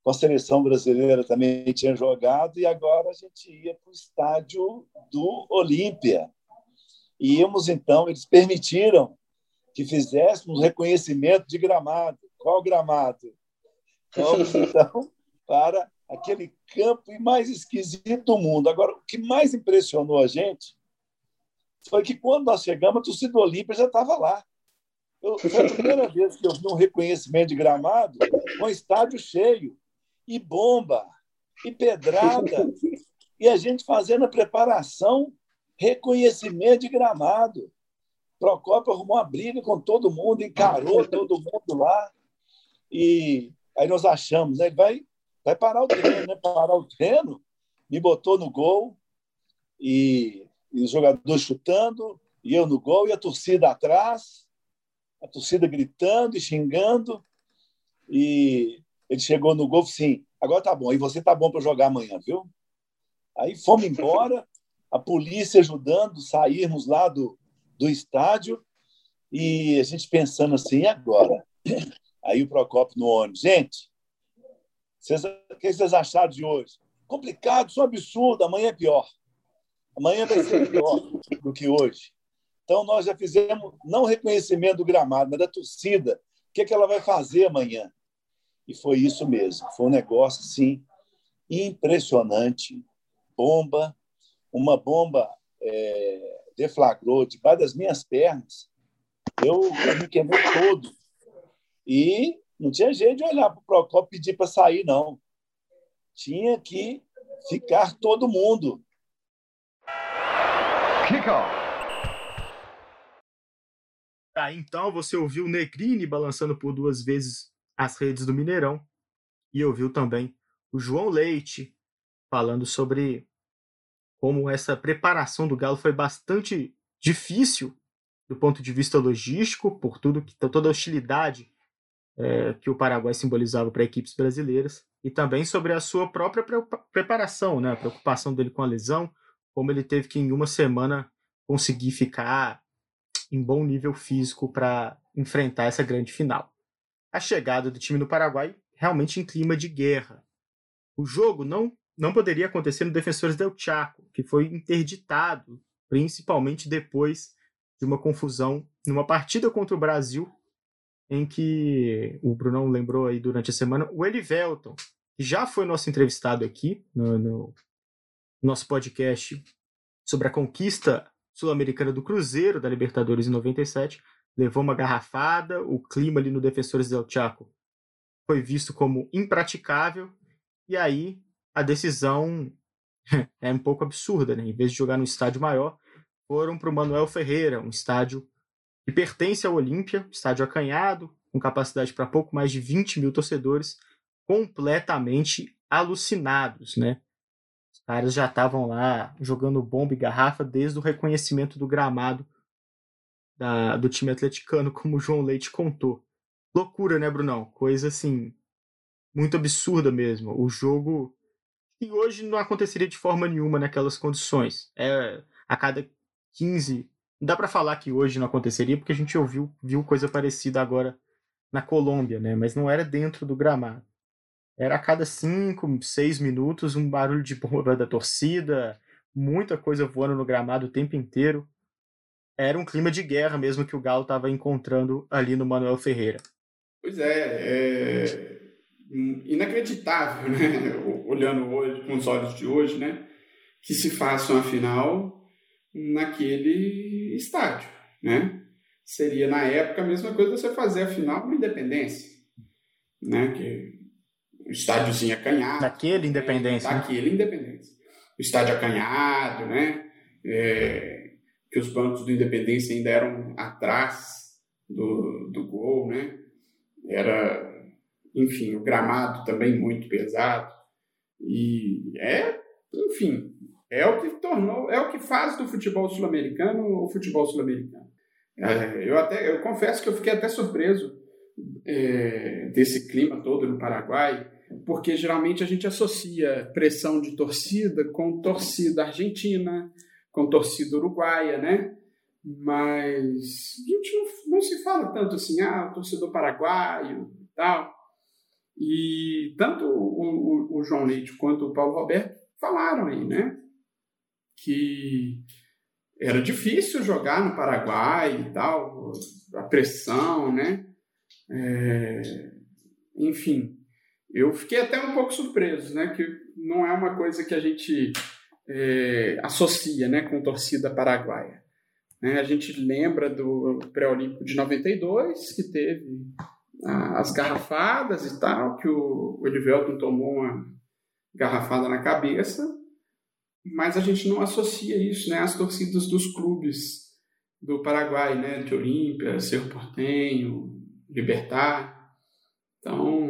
com a seleção brasileira também tinha jogado e agora a gente ia para o estádio do Olímpia. E íamos então, eles permitiram que fizéssemos reconhecimento de gramado. Qual gramado? Vamos, então, para aquele campo mais esquisito do mundo. Agora, o que mais impressionou a gente foi que, quando nós chegamos, a torcida do Olímpia já estava lá. Eu, foi a primeira vez que eu vi um reconhecimento de gramado com estádio cheio, e bomba, e pedrada, e a gente fazendo a preparação, reconhecimento de gramado. Procópio arrumou uma briga com todo mundo, encarou todo mundo lá. E aí nós achamos, né? Ele vai, vai parar o treino, né? Parar o treino, me botou no gol e, e os jogadores chutando, e eu no gol, e a torcida atrás, a torcida gritando e xingando. E ele chegou no gol sim, agora tá bom, e você tá bom para jogar amanhã, viu? Aí fomos embora, a polícia ajudando, sairmos lá do, do estádio e a gente pensando assim, agora? Aí o Procopio no ônibus, gente, vocês, o que vocês acharam de hoje? Complicado, isso é um absurdo, amanhã é pior. Amanhã vai ser pior do que hoje. Então, nós já fizemos, não reconhecimento do gramado, mas da torcida. O que, é que ela vai fazer amanhã? E foi isso mesmo. Foi um negócio, assim, impressionante. Bomba, uma bomba é, deflagrou debaixo das minhas pernas, eu, eu me queimei todo. E não tinha jeito de olhar para o Procopio e pedir para sair, não. Tinha que ficar todo mundo. Kickoff. Tá, então você ouviu Negrini balançando por duas vezes as redes do Mineirão e ouviu também o João Leite falando sobre como essa preparação do Galo foi bastante difícil do ponto de vista logístico, por tudo que toda a hostilidade é, que o Paraguai simbolizava para equipes brasileiras, e também sobre a sua própria preparação, né, a preocupação dele com a lesão, como ele teve que em uma semana conseguir ficar em bom nível físico para enfrentar essa grande final. A chegada do time do Paraguai realmente em clima de guerra. O jogo não não poderia acontecer no Defensores del Chaco, que foi interditado, principalmente depois de uma confusão numa partida contra o Brasil, em que o Brunão lembrou aí durante a semana, o Elivelton, que já foi nosso entrevistado aqui no, no nosso podcast sobre a conquista sul-americana do Cruzeiro da Libertadores em 97, levou uma garrafada, o clima ali no Defensores del Chaco foi visto como impraticável, e aí a decisão é um pouco absurda, né? Em vez de jogar num estádio maior, foram para o Manuel Ferreira, um estádio que pertence ao Olímpia, estádio acanhado, com capacidade para pouco mais de 20 mil torcedores, completamente alucinados, né? Os caras já estavam lá jogando bomba e garrafa desde o reconhecimento do gramado da, do time atleticano, como o João Leite contou. Loucura, né, Brunão? Coisa assim, muito absurda mesmo. O jogo que hoje não aconteceria de forma nenhuma naquelas condições. É a cada 15. Não dá para falar que hoje não aconteceria, porque a gente ouviu, viu coisa parecida agora na Colômbia, né? Mas não era dentro do gramado. Era a cada 5, 6 minutos um barulho de bomba da torcida, muita coisa voando no gramado o tempo inteiro. Era um clima de guerra mesmo que o Galo estava encontrando ali no Manuel Ferreira. Pois é, é inacreditável, né? Olhando hoje, com os olhos de hoje, né? Que se faça uma final naquele estádio, né? Seria na época a mesma coisa você fazer a final com Independência, né? Que o estádiozinho acanhado. Naquele Independência. Né? Naquele Independência. O estádio acanhado, né? É, que os bancos do Independência ainda eram atrás do, do gol, né? Era, enfim, o gramado também muito pesado. E é, enfim, é o que tornou, é o que faz do futebol sul-americano o futebol sul-americano. É, eu até, eu confesso que eu fiquei até surpreso é, desse clima todo no Paraguai, porque geralmente a gente associa pressão de torcida com torcida argentina, com torcida uruguaia, né? Mas a gente não, não se fala tanto assim, ah, torcedor paraguaio e tal. E tanto o, o, o, João Leite quanto o Paulo Roberto falaram aí, né? Que era difícil jogar no Paraguai e tal, a pressão, né? É, enfim, eu fiquei até um pouco surpreso, né? Que não é uma coisa que a gente é, associa, né, com torcida paraguaia. Né? A gente lembra do pré-olímpico de 92, que teve as garrafadas e tal, que o, o Edivelton tomou uma garrafada na cabeça, mas a gente não associa isso né, às torcidas dos clubes do Paraguai, né, de Olímpia, Cerro Portenho, Libertar. Então,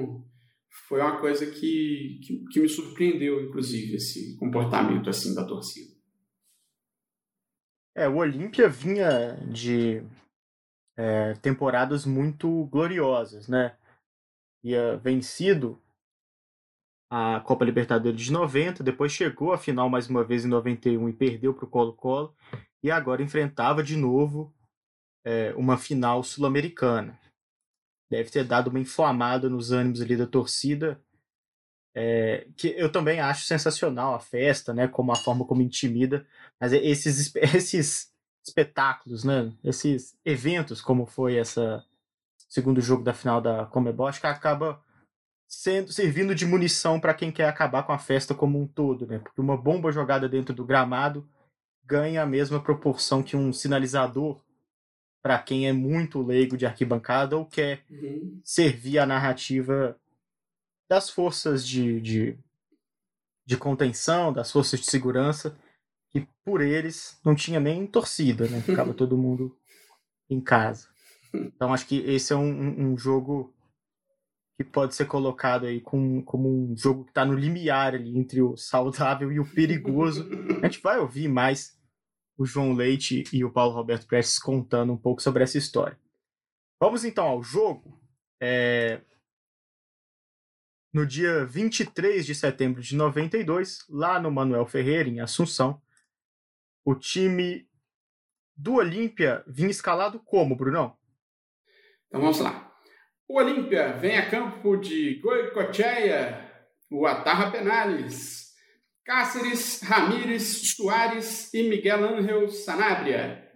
foi uma coisa que, que, que me surpreendeu, inclusive, esse comportamento assim da torcida. É, o Olímpia vinha de é, temporadas muito gloriosas, né? Ia vencido a Copa Libertadores de 90, depois chegou à final mais uma vez em 91 e perdeu para o Colo-Colo, e agora enfrentava de novo é, uma final sul-americana. Deve ter dado uma inflamada nos ânimos ali da torcida, é, que eu também acho sensacional a festa, né? Como a forma como intimida, mas esses, esses espetáculos, né? Esses eventos, como foi essa segundo jogo da final da Comebol, acho que acaba sendo servindo de munição para quem quer acabar com a festa como um todo, né? Porque uma bomba jogada dentro do gramado ganha a mesma proporção que um sinalizador para quem é muito leigo de arquibancada ou quer uhum. servir a narrativa das forças de, de, de contenção, das forças de segurança, que por eles não tinha nem torcida, né? Ficava todo mundo em casa. Então acho que esse é um, um jogo que pode ser colocado aí com, como um jogo que está no limiar ali entre o saudável e o perigoso. A gente vai ouvir mais o João Leite e o Paulo Roberto Prestes contando um pouco sobre essa história. Vamos então ao jogo. É, no dia 23 de setembro de 92, lá no Manuel Ferreira, em Assunção, o time do Olímpia vinha escalado como, Brunão? Então vamos lá. O Olímpia vem a campo de Goicocheia, o Atarra Penales, Cáceres, Ramírez, Soares e Miguel Ángel Sanabria.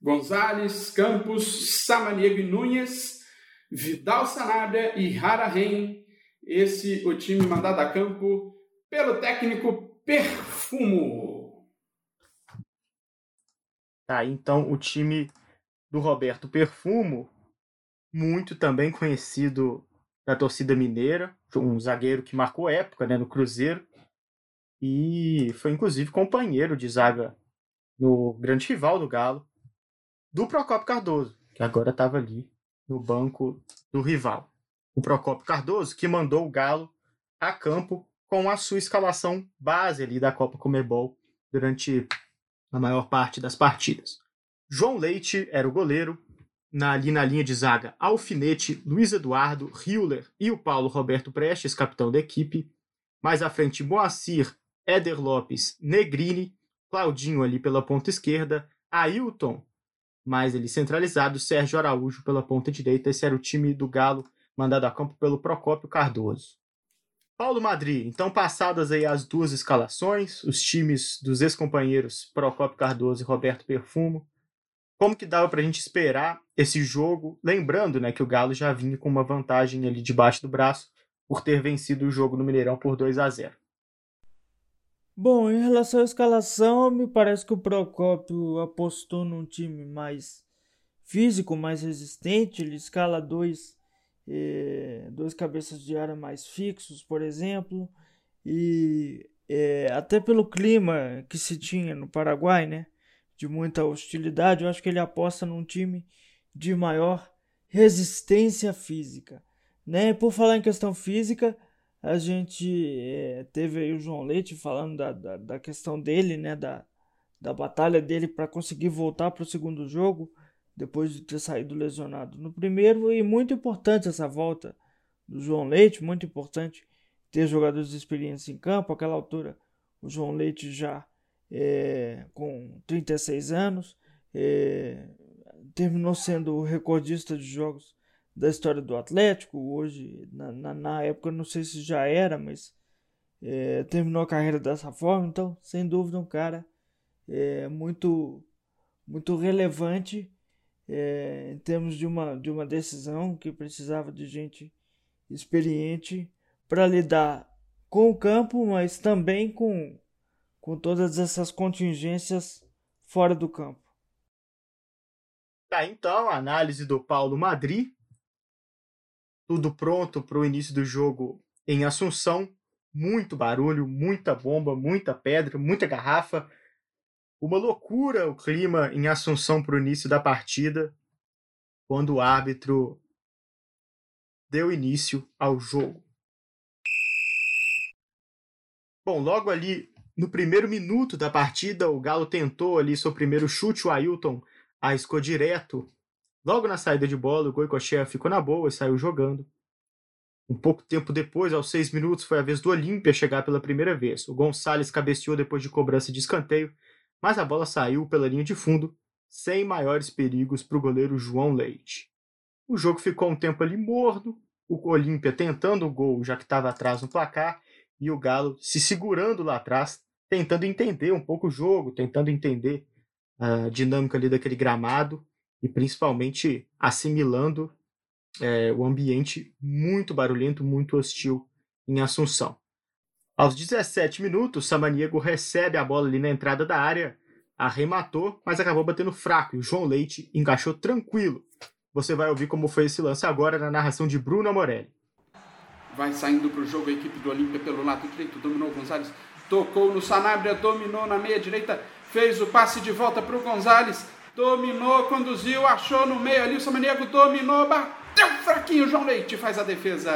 Gonzalez, Campos, Samaniego e Nunes, Vidal Sanabria e Rara Ren. Esse o time mandado a campo pelo técnico Perfumo. Tá, então o time do Roberto Perfumo, muito também conhecido da torcida mineira, um zagueiro que marcou época né, no Cruzeiro e foi inclusive companheiro de zaga no grande rival do Galo, do Procopio Cardoso, que agora estava ali no banco do rival. O Procopio Cardoso que mandou o Galo a campo com a sua escalação base ali da Copa Comebol durante a maior parte das partidas. João Leite era o goleiro, na, ali na linha de zaga, Alfinete, Luiz Eduardo, Hiller e o Paulo Roberto Prestes, capitão da equipe. Mais à frente, Moacir, Éder Lopes, Negrini, Claudinho ali pela ponta esquerda, Ailton, mais ele centralizado, Sérgio Araújo pela ponta direita. Esse era o time do Galo, mandado a campo pelo Procópio Cardoso. Paulo Madri, então passadas aí as duas escalações, os times dos ex-companheiros Procópio Cardoso e Roberto Perfumo, como que dava para a gente esperar esse jogo, lembrando né, que o Galo já vinha com uma vantagem ali debaixo do braço por ter vencido o jogo no Mineirão por 2 a 0 Bom, em relação à escalação, me parece que o Procópio apostou num time mais físico, mais resistente. Ele escala dois, eh, dois cabeças de área mais fixos, por exemplo. E eh, até pelo clima que se tinha no Paraguai, né? de muita hostilidade, eu acho que ele aposta num time de maior resistência física. Né? Por falar em questão física, a gente é, teve aí o João Leite falando da, da, da questão dele, né? da, da batalha dele para conseguir voltar para o segundo jogo, depois de ter saído lesionado no primeiro, e muito importante essa volta do João Leite, muito importante ter jogadores experientes em campo, aquela altura o João Leite já é, com 36 anos, é, terminou sendo o recordista de jogos da história do Atlético. Hoje, na, na, na época, não sei se já era, mas é, terminou a carreira dessa forma. Então, sem dúvida, um cara é, muito, muito relevante é, em termos de uma, de uma decisão que precisava de gente experiente para lidar com o campo, mas também com com todas essas contingências fora do campo. Tá, então, análise do Paulo Madri. Tudo pronto para o início do jogo em Assunção. Muito barulho, muita bomba, muita pedra, muita garrafa. Uma loucura o clima em Assunção para o início da partida, quando o árbitro deu início ao jogo. Bom, logo ali no primeiro minuto da partida, o Galo tentou ali seu primeiro chute, o Ailton arriscou direto. Logo na saída de bola, o Goicoechea ficou na boa e saiu jogando. Um pouco tempo depois, aos seis minutos, foi a vez do Olímpia chegar pela primeira vez. O Gonçalves cabeceou depois de cobrança de escanteio, mas a bola saiu pela linha de fundo, sem maiores perigos para o goleiro João Leite. O jogo ficou um tempo ali morno, o Olímpia tentando o gol já que estava atrás no placar, e o Galo se segurando lá atrás, tentando entender um pouco o jogo, tentando entender a dinâmica ali daquele gramado e principalmente assimilando é, o ambiente muito barulhento, muito hostil em Assunção. Aos 17 minutos, Samaniego recebe a bola ali na entrada da área, arrematou, mas acabou batendo fraco e o João Leite encaixou tranquilo. Você vai ouvir como foi esse lance agora na narração de Bruno Amorelli. Vai saindo para o jogo a equipe do Olímpia pelo lado direito, dominou o Gonzalez, tocou no Sanabria, dominou na meia direita, fez o passe de volta para o Gonzalez, dominou, conduziu, achou no meio ali, o Samaniego dominou, bateu fraquinho, João Leite faz a defesa.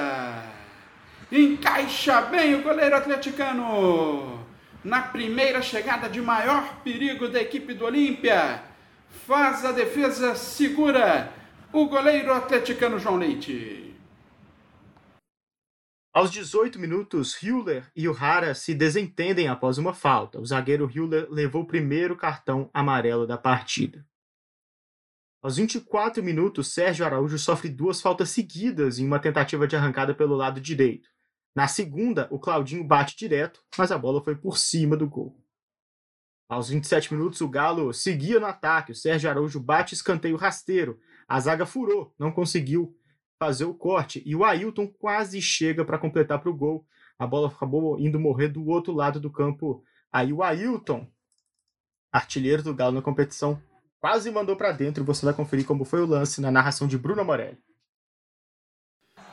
Encaixa bem o goleiro atleticano. Na primeira chegada de maior perigo da equipe do Olímpia. Faz a defesa segura o goleiro atleticano João Leite. Aos 18 minutos, Hüller e o Hara se desentendem após uma falta. O zagueiro Hüller levou o primeiro cartão amarelo da partida. Aos 24 minutos, Sérgio Araújo sofre duas faltas seguidas em uma tentativa de arrancada pelo lado direito. Na segunda, o Claudinho bate direto, mas a bola foi por cima do gol. Aos 27 minutos, o Galo seguia no ataque. O Sérgio Araújo bate escanteio rasteiro. A zaga furou, não conseguiu fazer o corte. E o Ailton quase chega para completar para o gol. A bola acabou indo morrer do outro lado do campo. Aí o Ailton, artilheiro do Galo na competição, quase mandou para dentro. Você vai conferir como foi o lance na narração de Bruno Morelli.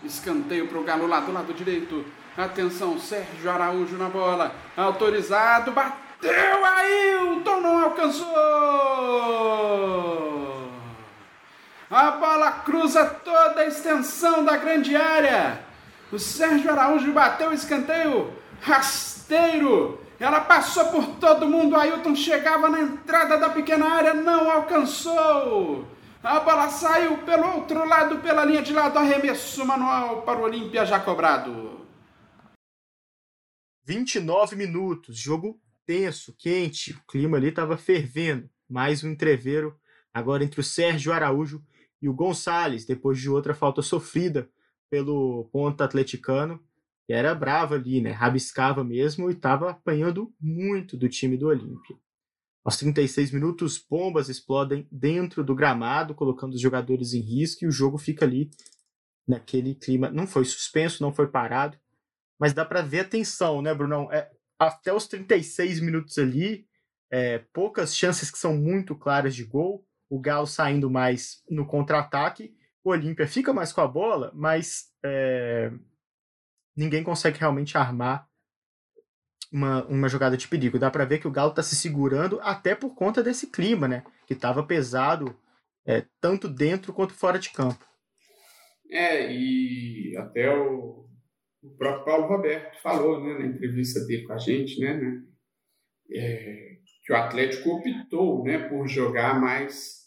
Escanteio para o Galo lá do lado direito. Atenção, Sérgio Araújo na bola. Autorizado, bateu Ailton, não alcançou. A bola cruza toda a extensão da grande área. O Sérgio Araújo bateu o escanteio rasteiro. Ela passou por todo mundo. Ailton chegava na entrada da pequena área, não alcançou. A bola saiu pelo outro lado, pela linha de lado, arremesso manual para o Olímpia já cobrado. 29 minutos, jogo tenso, quente, o clima ali estava fervendo. Mais um entreveiro agora entre o Sérgio Araújo e o Gonçalves, depois de outra falta sofrida pelo ponta atleticano, era bravo ali, né? Rabiscava mesmo e estava apanhando muito do time do Olímpia. Aos 36 minutos, bombas explodem dentro do gramado, colocando os jogadores em risco, e o jogo fica ali naquele clima. Não foi suspenso, não foi parado, mas dá para ver a tensão, né, Brunão? É, até os 36 minutos ali, é, poucas chances que são muito claras de gol, o Galo saindo mais no contra-ataque, o Olímpia fica mais com a bola, mas é, ninguém consegue realmente armar uma, uma jogada de perigo. Dá para ver que o Galo está se segurando até por conta desse clima, né? Que estava pesado é, tanto dentro quanto fora de campo. É, e até o, o próprio Paulo Roberto falou né, na entrevista dele com a gente, né, né é, que o Atlético optou né, por jogar mais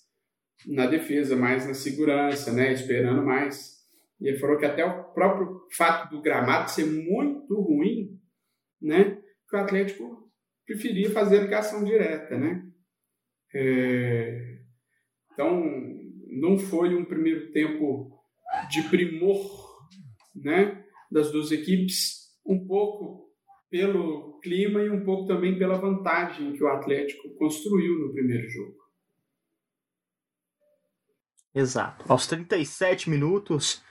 na defesa, mais na segurança, né, esperando mais. Ele falou que até o próprio fato do gramado ser muito ruim, né, que o Atlético preferia fazer a ligação direta, né? É... Então, não foi um primeiro tempo de primor, né, das duas equipes, um pouco pelo clima e um pouco também pela vantagem que o Atlético construiu no primeiro jogo. Exato. Aos 37 minutos,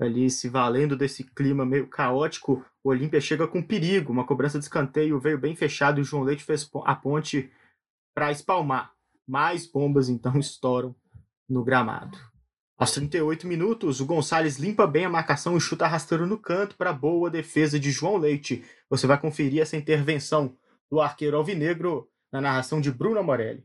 ali se valendo desse clima meio caótico, o Olímpia chega com perigo. Uma cobrança de escanteio veio bem fechado e o João Leite fez a ponte para espalmar. Mais bombas então estouram no gramado. Aos 38 minutos, o Gonçalves limpa bem a marcação e chuta rasteiro no canto para boa defesa de João Leite. Você vai conferir essa intervenção do arqueiro alvinegro na narração de Bruno Morelli.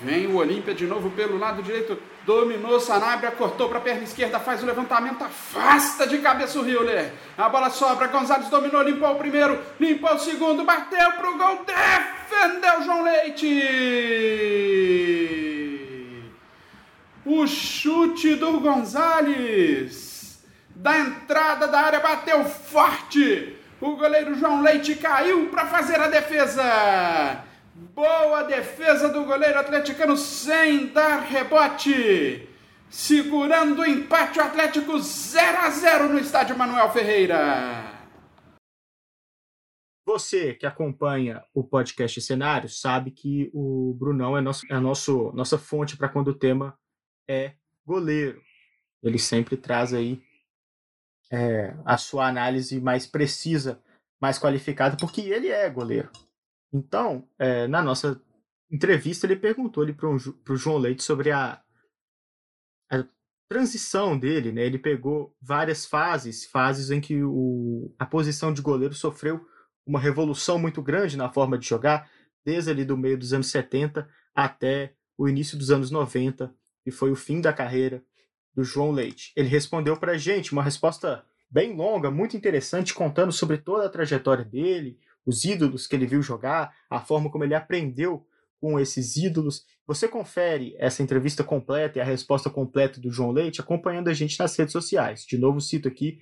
Vem o Olímpia de novo pelo lado direito. Dominou Sanabria, cortou para a perna esquerda, faz o levantamento, afasta de cabeça o Hiller. A bola sobra, Gonzalez dominou, limpou o primeiro, limpou o segundo, bateu pro gol, defendeu João Leite. O chute do Gonzalez da entrada da área bateu forte. O goleiro João Leite caiu para fazer a defesa. Boa defesa do goleiro atleticano sem dar rebote. Segurando o empate, o Atlético 0 a 0 no estádio Manuel Ferreira. Você que acompanha o podcast Cenário sabe que o Brunão é, nosso, é nosso, nossa fonte para quando o tema é goleiro. Ele sempre traz aí é, a sua análise mais precisa, mais qualificada, porque ele é goleiro. Então, é, na nossa entrevista, ele perguntou para o João Leite sobre a, a, transição dele. Né? Ele pegou várias fases, fases em que o, a posição de goleiro sofreu uma revolução muito grande na forma de jogar, desde ali do meio dos anos 70 até o início dos anos 90, e foi o fim da carreira do João Leite. Ele respondeu para a gente uma resposta bem longa, muito interessante, contando sobre toda a trajetória dele, os ídolos que ele viu jogar, a forma como ele aprendeu com esses ídolos. Você confere essa entrevista completa e a resposta completa do João Leite acompanhando a gente nas redes sociais. De novo, cito aqui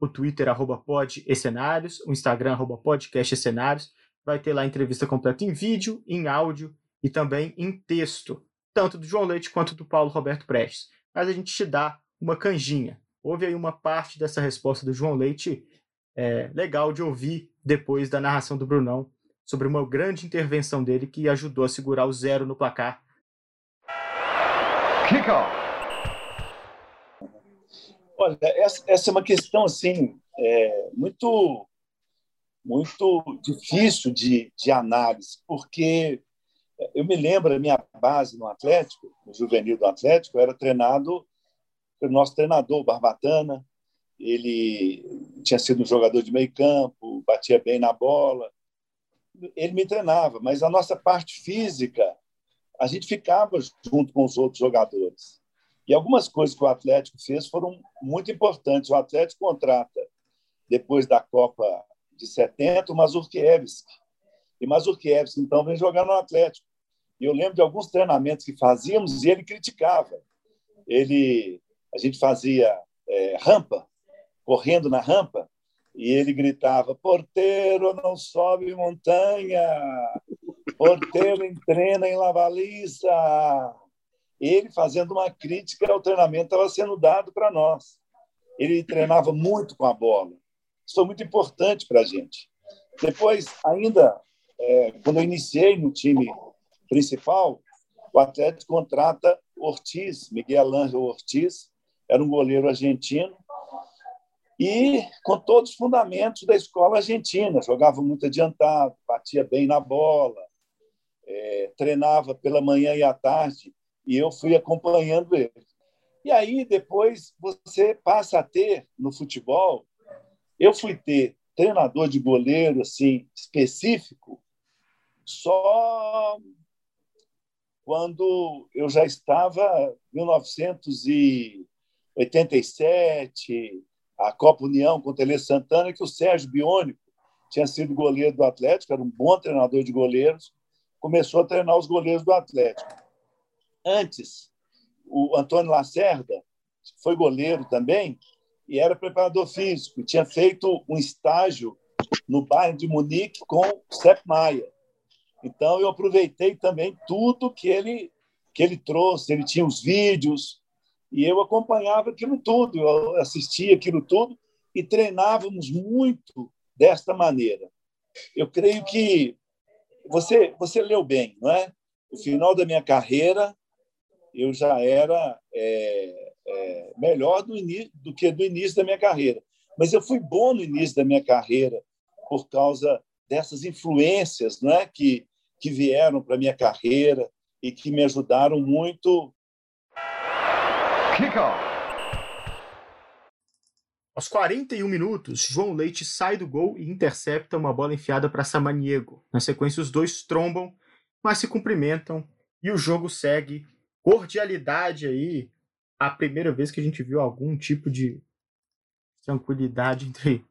o Twitter, arroba podescenários, o Instagram, arroba podcastescenários. Vai ter lá a entrevista completa em vídeo, em áudio e também em texto, tanto do João Leite quanto do Paulo Roberto Prestes. Mas a gente te dá uma canjinha. houve aí uma parte dessa resposta do João Leite é, legal de ouvir depois da narração do Brunão sobre uma grande intervenção dele que ajudou a segurar o zero no placar. Kickoff. Olha, essa, essa é uma questão assim é, muito muito difícil de, de análise, porque eu me lembro, a minha base no Atlético, no juvenil do Atlético, era treinado pelo nosso treinador, Barbatana. Ele tinha sido um jogador de meio campo, batia bem na bola. Ele me treinava, mas a nossa parte física, a gente ficava junto com os outros jogadores. E algumas coisas que o Atlético fez foram muito importantes. O Atlético contrata, depois da Copa de 70, o Mazurkiewicz. E Mazurkiewicz, então, vem jogar no Atlético. E eu lembro de alguns treinamentos que fazíamos e ele criticava. Ele, a gente fazia é, rampa, correndo na rampa, e ele gritava: Porteiro não sobe montanha, porteiro entrena em lavaliza. Ele fazendo uma crítica ao treinamento estava sendo dado para nós. Ele treinava muito com a bola. Isso foi muito importante para a gente. Depois, ainda, é, quando eu iniciei no time principal, o Atlético contrata Ortiz, Miguel Ángel Ortiz, era um goleiro argentino, e com todos os fundamentos da escola argentina, jogava muito adiantado, batia bem na bola, é, treinava pela manhã e à tarde, e eu fui acompanhando ele. E aí, depois, você passa a ter no futebol. Eu fui ter treinador de goleiro assim específico só quando eu já estava em 1987, a Copa União com o Tele Santana, que o Sérgio Biônico tinha sido goleiro do Atlético, era um bom treinador de goleiros, começou a treinar os goleiros do Atlético. Antes, o Antônio Lacerda foi goleiro também e era preparador físico, tinha feito um estágio no bairro de Munique com o Sepp Maia. Então eu aproveitei também tudo que ele que ele trouxe, ele tinha os vídeos e eu acompanhava aquilo tudo, eu assistia aquilo tudo e treinávamos muito desta maneira. Eu creio que você você leu bem, não é? No final da minha carreira eu já era é, é, melhor do, do que do início da minha carreira, mas eu fui bom no início da minha carreira por causa dessas influências, não é? Que que vieram para minha carreira e que me ajudaram muito. Kickoff. Aos 41 minutos, João Leite sai do gol e intercepta uma bola enfiada para Samaniego. Na sequência, os dois trombam, mas se cumprimentam e o jogo segue. Cordialidade aí. A primeira vez que a gente viu algum tipo de tranquilidade entre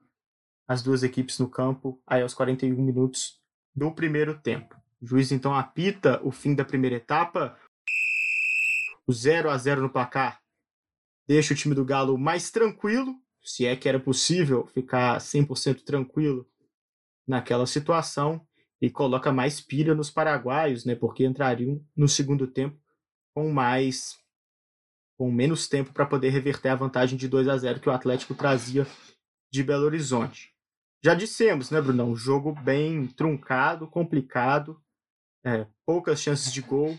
as duas equipes no campo, aí aos 41 minutos do primeiro tempo. O juiz então apita o fim da primeira etapa. O 0 a 0 no placar deixa o time do Galo mais tranquilo, se é que era possível ficar 100% tranquilo naquela situação, e coloca mais pilha nos paraguaios, né, porque entrariam no segundo tempo com mais com menos tempo para poder reverter a vantagem de 2 a 0 que o Atlético trazia de Belo Horizonte. Já dissemos, né, Brunão? Jogo bem truncado, complicado, é, poucas chances de gol.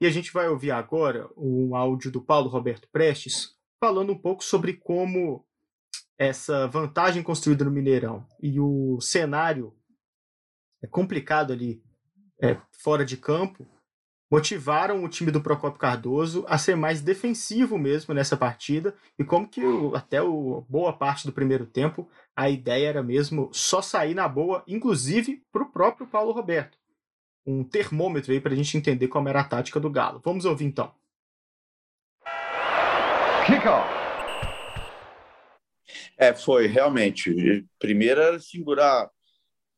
E a gente vai ouvir agora um áudio do Paulo Roberto Prestes falando um pouco sobre como essa vantagem construída no Mineirão e o cenário é complicado ali é, fora de campo motivaram o time do Procopio Cardoso a ser mais defensivo mesmo nessa partida e como que o, até o, boa parte do primeiro tempo a ideia era mesmo só sair na boa, inclusive para o próprio Paulo Roberto um termômetro aí para a gente entender como era a tática do Galo. Vamos ouvir então. É, foi realmente. Primeiro era segurar.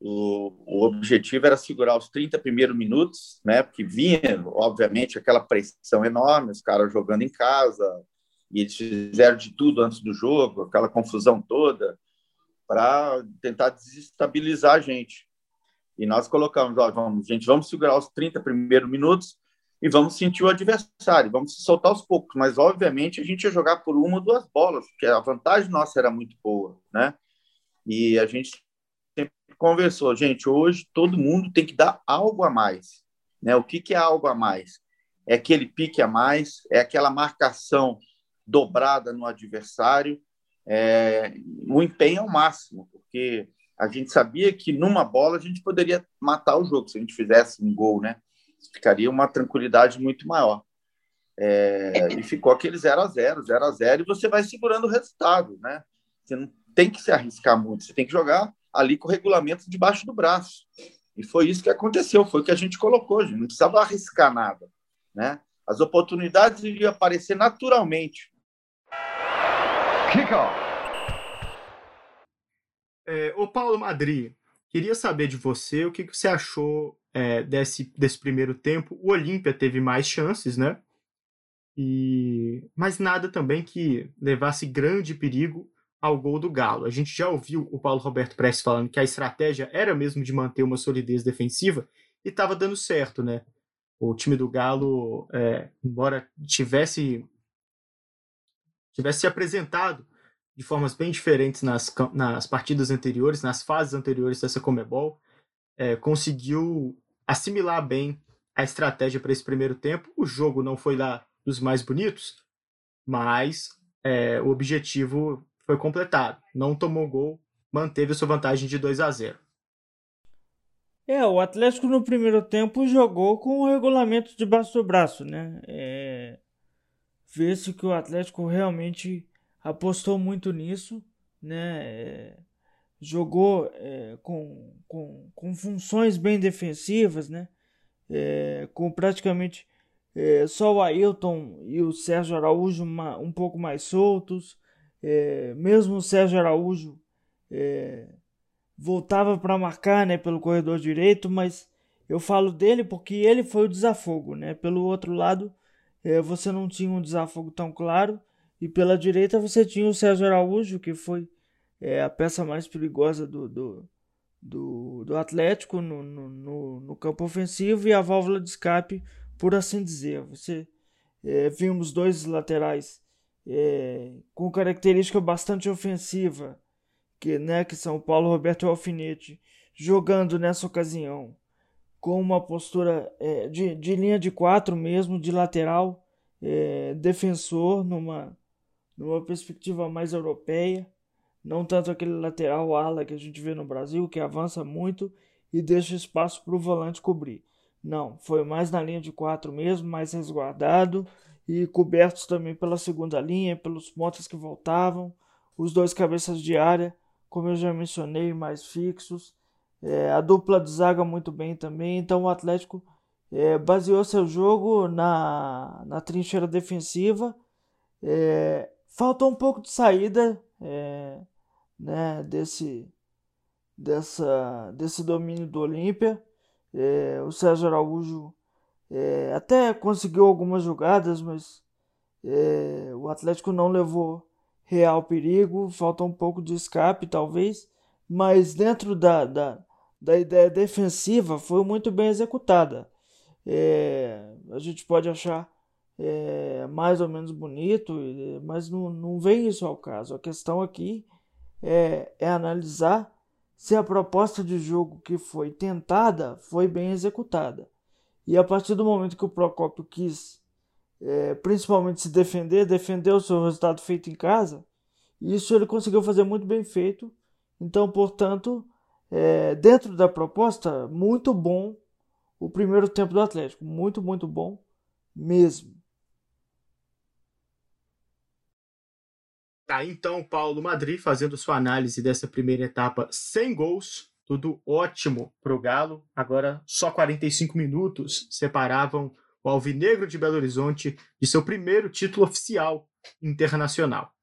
O, o objetivo era segurar os 30 primeiros minutos, né? Porque vinha, obviamente, aquela pressão enorme, os caras jogando em casa, e eles fizeram de tudo antes do jogo, aquela confusão toda, para tentar desestabilizar a gente. E nós colocamos, ó, vamos, gente, vamos segurar os 30 primeiros minutos e vamos sentir o adversário, vamos se soltar aos poucos, mas obviamente a gente ia jogar por uma ou duas bolas, porque a vantagem nossa era muito boa, né? E a gente sempre conversou, gente, hoje todo mundo tem que dar algo a mais, né? O que, que é algo a mais? É aquele pique a mais, é aquela marcação dobrada no adversário, é, o empenho ao máximo, porque a gente sabia que numa bola a gente poderia matar o jogo se a gente fizesse um gol, né? Ficaria uma tranquilidade muito maior. É, e ficou aquele 0 a 0 0 a 0 e você vai segurando o resultado, né? Você não tem que se arriscar muito, você tem que jogar ali com o regulamento debaixo do braço. E foi isso que aconteceu, foi o que a gente colocou, a gente não precisava arriscar nada, né? As oportunidades iriam aparecer naturalmente. Kickoff. É, ô Paulo Madri, queria saber de você o que, que você achou é, desse, desse primeiro tempo. O Olímpia teve mais chances, né? E mas nada também que levasse grande perigo ao gol do Galo. A gente já ouviu o Paulo Roberto Prestes falando que a estratégia era mesmo de manter uma solidez defensiva e estava dando certo, né? O time do Galo, é, embora tivesse tivesse se apresentado de formas bem diferentes nas, nas partidas anteriores, nas fases anteriores dessa Comebol, é, conseguiu assimilar bem a estratégia para esse primeiro tempo. O jogo não foi lá dos mais bonitos, mas é, o objetivo foi completado. Não tomou gol, manteve a sua vantagem de 2 a 0. É, o Atlético no primeiro tempo jogou com o regulamento debaixo do braço, né? É... Vê-se que o Atlético realmente apostou muito nisso, né? É, jogou é, com, com, com funções bem defensivas, né? É, com praticamente é, só o Ailton e o Sérgio Araújo uma, um pouco mais soltos. É, mesmo o Sérgio Araújo é, voltava para marcar né, pelo corredor direito, mas eu falo dele porque ele foi o desafogo. Né? Pelo outro lado, você não tinha um desafogo tão claro e pela direita você tinha o César Araújo, que foi é, a peça mais perigosa do, do, do, do Atlético no, no, no, campo ofensivo e a válvula de escape, por assim dizer. Você é, vimos dois laterais é, com característica bastante ofensiva, que, né, que são Paulo Roberto e Alfinete, jogando nessa ocasião com uma postura é, de, de linha de quatro mesmo, de lateral, é, defensor, numa numa perspectiva mais europeia, não tanto aquele lateral ala que a gente vê no Brasil, que avança muito e deixa espaço para o volante cobrir. Não, foi mais na linha de quatro mesmo, mais resguardado e cobertos também pela segunda linha, pelos pontas que voltavam, os dois cabeças de área, como eu já mencionei, mais fixos. É, a dupla de zaga muito bem também, então o Atlético é, baseou seu jogo na, na trincheira defensiva, é, faltou um pouco de saída é, né, desse, dessa, desse domínio do Olímpia. É, o Sérgio Araújo é, até conseguiu algumas jogadas, mas é, o Atlético não levou real perigo. Falta um pouco de escape, talvez, mas dentro da, da, da ideia defensiva foi muito bem executada. É, a gente pode achar é, mais ou menos bonito, mas não, não vem isso ao caso. A questão aqui é, é analisar se a proposta de jogo que foi tentada foi bem executada. E a partir do momento que o Procópio quis, é, principalmente se defender, defender o seu resultado feito em casa, isso ele conseguiu fazer muito bem feito. Então, portanto, é, dentro da proposta, muito bom o primeiro tempo do Atlético. Muito, muito bom mesmo. Tá, então, Paulo Madri fazendo sua análise dessa primeira etapa sem gols, tudo ótimo para o Galo. Agora, só 45 minutos separavam o Alvinegro de Belo Horizonte de seu primeiro título oficial internacional.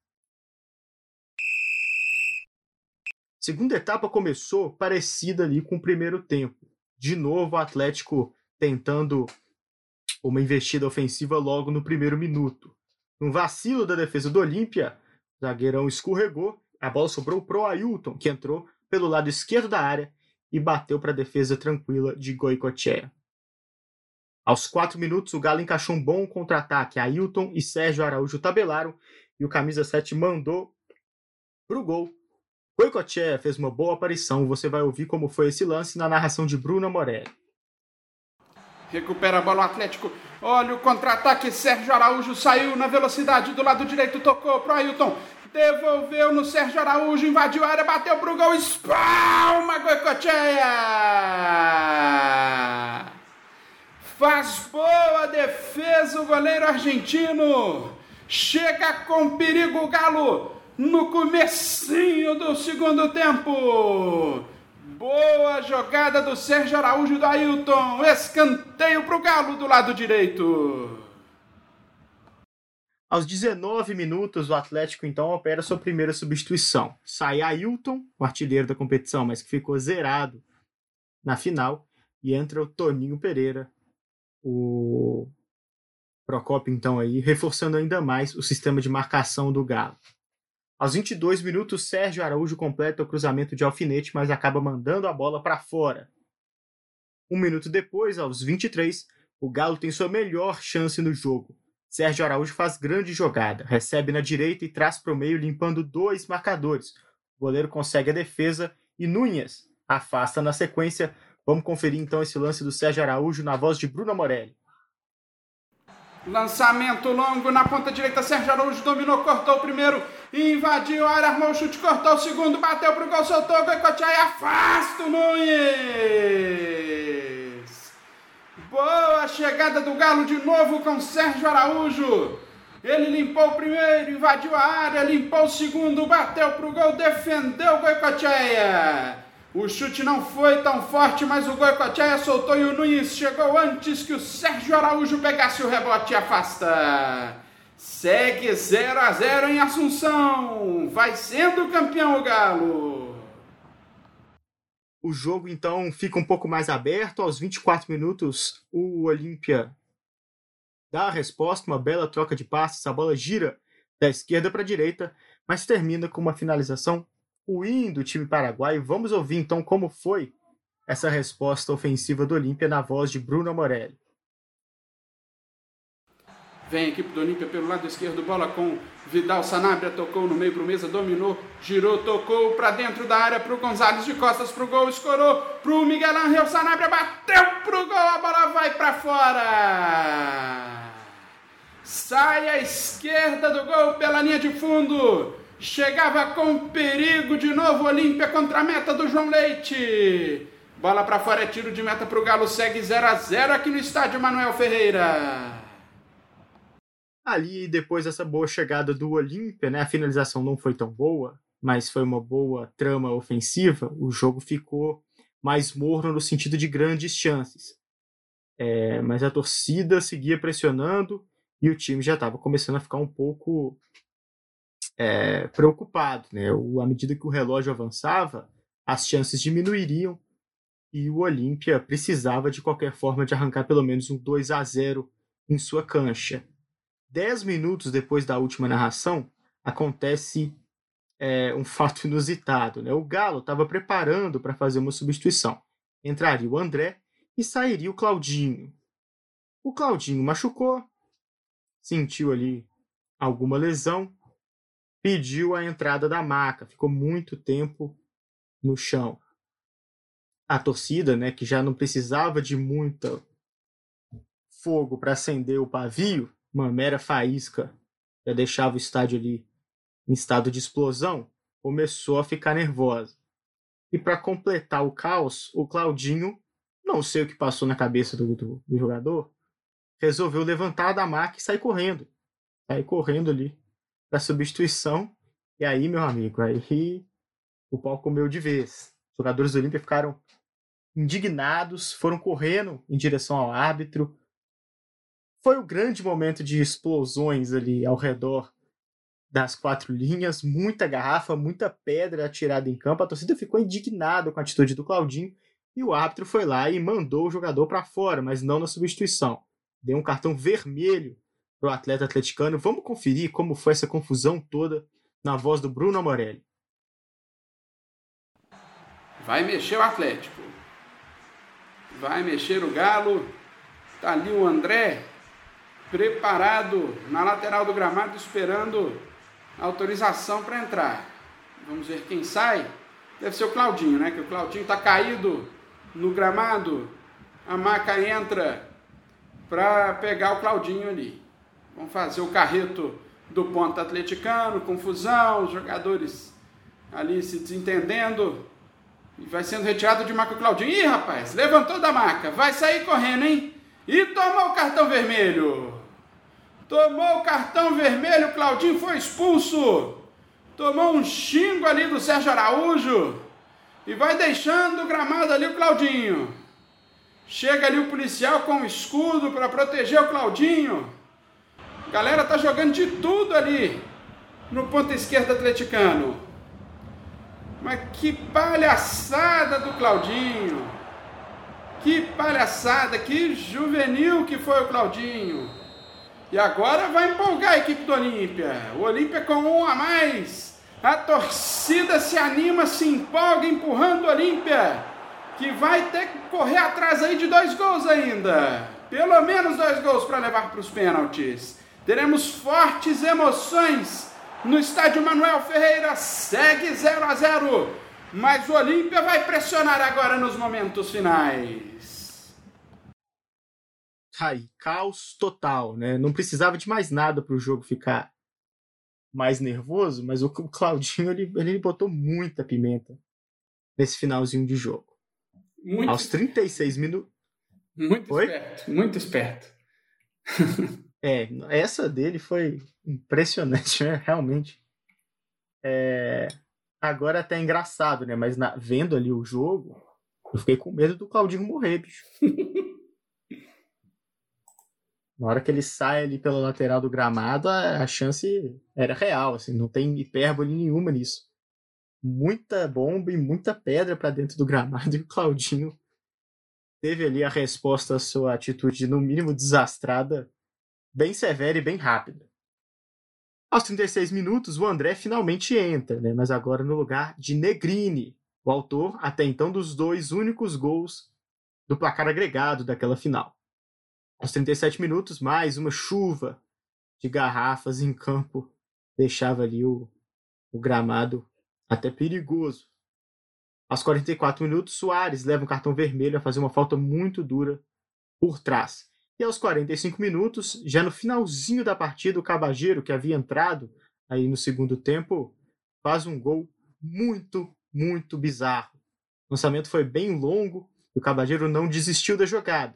Segunda etapa começou parecida ali com o primeiro tempo. De novo, o Atlético tentando uma investida ofensiva logo no primeiro minuto. Um vacilo da defesa do Olímpia, zagueirão escorregou, a bola sobrou pro Ailton, que entrou pelo lado esquerdo da área e bateu para a defesa tranquila de Goicoechea. Aos quatro minutos, o Galo encaixou um bom contra-ataque. Ailton e Sérgio Araújo tabelaram e o camisa 7 mandou pro gol. Goicoechea fez uma boa aparição. Você vai ouvir como foi esse lance na narração de Bruno Morelli. Recupera a bola o Atlético. Olha o contra-ataque. Sérgio Araújo saiu na velocidade do lado direito. Tocou pro Ailton. Devolveu no Sérgio Araújo. Invadiu a área. Bateu pro gol. Espalma Goicoechea. Faz boa defesa o goleiro argentino. Chega com perigo o Galo no comecinho do segundo tempo. Boa jogada do Sérgio Araújo do Ailton. Escanteio para o Galo do lado direito. Aos 19 minutos, o Atlético então opera sua primeira substituição. Sai Ailton, o artilheiro da competição, mas que ficou zerado na final, e entra o Toninho Pereira, o Procopio, então, aí, reforçando ainda mais o sistema de marcação do Galo. Aos 22 minutos, Sérgio Araújo completa o cruzamento de alfinete, mas acaba mandando a bola para fora. Um minuto depois, aos 23, o Galo tem sua melhor chance no jogo. Sérgio Araújo faz grande jogada, recebe na direita e traz para o meio, limpando dois marcadores. O goleiro consegue a defesa e Nunes afasta na sequência, Vamos conferir então esse lance do Sérgio Araújo na voz de Bruno Morelli. Lançamento longo na ponta direita, Sérgio Araújo dominou, cortou o primeiro, invadiu a área, armou o chute, cortou o segundo, bateu pro gol, soltou, Goicoechea e afasta o Nunes. Boa chegada do Galo de novo com Sérgio Araújo. Ele limpou o primeiro, invadiu a área, limpou o segundo, bateu pro gol, defendeu Goicoechea. O chute não foi tão forte, mas o Goicoechea soltou e o Nunes chegou antes que o Sérgio Araújo pegasse o rebote e afasta. Segue 0 a 0 em Assunção. Vai sendo campeão o Galo. O jogo então fica um pouco mais aberto. Aos 24 minutos, o Olímpia dá a resposta, uma bela troca de passes. A bola gira da esquerda para a direita, mas termina com uma finalização o win do time paraguaio. Vamos ouvir então como foi essa resposta ofensiva do Olímpia na voz de Bruno Morelli. Vem a equipe do Olímpia pelo lado esquerdo, bola com Vidal Sanabria, tocou no meio para o mesa, dominou, girou, tocou para dentro da área para o Gonzalez de costas para o gol, escorou para o Miguel Angel Sanabria, bateu para o gol, a bola vai para fora. Sai à esquerda do gol pela linha de fundo. Chegava com perigo de novo Olímpia contra a meta do João Leite. Bola para fora, é tiro de meta para o Galo, segue 0 a 0 aqui no estádio Manuel Ferreira. Ali, depois dessa boa chegada do Olímpia, né, a finalização não foi tão boa, mas foi uma boa trama ofensiva, o jogo ficou mais morno no sentido de grandes chances. É, mas a torcida seguia pressionando e o time já estava começando a ficar um pouco é, preocupado. Né? O, à medida que o relógio avançava, as chances diminuiriam e o Olímpia precisava de qualquer forma de arrancar pelo menos um 2 a 0 em sua cancha. Dez minutos depois da última narração, acontece é, um fato inusitado. Né? O Galo estava preparando para fazer uma substituição. Entraria o André e sairia o Claudinho. O Claudinho machucou, sentiu ali alguma lesão pediu a entrada da maca, ficou muito tempo no chão. A torcida, né, que já não precisava de muita fogo para acender o pavio, uma mera faísca já deixava o estádio ali em estado de explosão, começou a ficar nervosa. E para completar o caos, o Claudinho, não sei o que passou na cabeça do, do, do jogador, resolveu levantar da maca e sair correndo. Sair correndo ali para substituição. E aí, meu amigo, aí o pau comeu de vez. Os jogadores do Olímpia ficaram indignados, foram correndo em direção ao árbitro. Foi o um grande momento de explosões ali ao redor das quatro linhas, muita garrafa, muita pedra atirada em campo. A torcida ficou indignada com a atitude do Claudinho e o árbitro foi lá e mandou o jogador para fora, mas não na substituição. Deu um cartão vermelho para o atleta atleticano. Vamos conferir como foi essa confusão toda na voz do Bruno Amorelli. Vai mexer o Atlético. Vai mexer o Galo. Tá ali o André preparado na lateral do gramado esperando autorização para entrar. Vamos ver quem sai. Deve ser o Claudinho, né? Que o Claudinho está caído no gramado. A maca entra para pegar o Claudinho ali. Vamos fazer o carreto do ponto atleticano, confusão, os jogadores ali se desentendendo. E vai sendo retirado de maca o Claudinho. Ih, rapaz, levantou da maca, vai sair correndo, hein? E tomou o cartão vermelho. Tomou o cartão vermelho, Claudinho foi expulso. Tomou um xingo ali do Sérgio Araújo. E vai deixando o gramado ali o Claudinho. Chega ali o policial com o escudo para proteger o Claudinho. Galera tá jogando de tudo ali no ponto esquerdo atleticano. Mas que palhaçada do Claudinho. Que palhaçada, que juvenil que foi o Claudinho. E agora vai empolgar a equipe do Olímpia. O Olímpia com um a mais. A torcida se anima, se empolga, empurrando o Olímpia, que vai ter que correr atrás aí de dois gols ainda. Pelo menos dois gols para levar para os pênaltis. Teremos fortes emoções no estádio Manuel Ferreira. Segue 0 a 0 mas o Olímpia vai pressionar agora nos momentos finais. Aí, caos total, né? Não precisava de mais nada para o jogo ficar mais nervoso, mas o Claudinho ele, ele botou muita pimenta nesse finalzinho de jogo. Muito Aos 36 minutos. Muito Oi? esperto, muito esperto. é, essa dele foi impressionante, né? Realmente. É, Agora é até é engraçado, né? Mas na, vendo ali o jogo, eu fiquei com medo do Claudinho morrer, bicho. na hora que ele sai ali pela lateral do gramado, a, a chance era real, assim, não tem hipérbole nenhuma nisso. Muita bomba e muita pedra para dentro do gramado e o Claudinho teve ali a resposta à sua atitude, no mínimo desastrada, bem severa e bem rápida. Aos 36 minutos, o André finalmente entra, né? mas agora no lugar de Negrini, o autor até então dos dois únicos gols do placar agregado daquela final. Aos 37 minutos, mais uma chuva de garrafas em campo deixava ali o, o gramado até perigoso. Aos 44 minutos, Soares leva um cartão vermelho a fazer uma falta muito dura por trás. E aos 45 minutos, já no finalzinho da partida, o Cabageiro, que havia entrado aí no segundo tempo, faz um gol muito, muito bizarro. O lançamento foi bem longo e o Cabageiro não desistiu da jogada.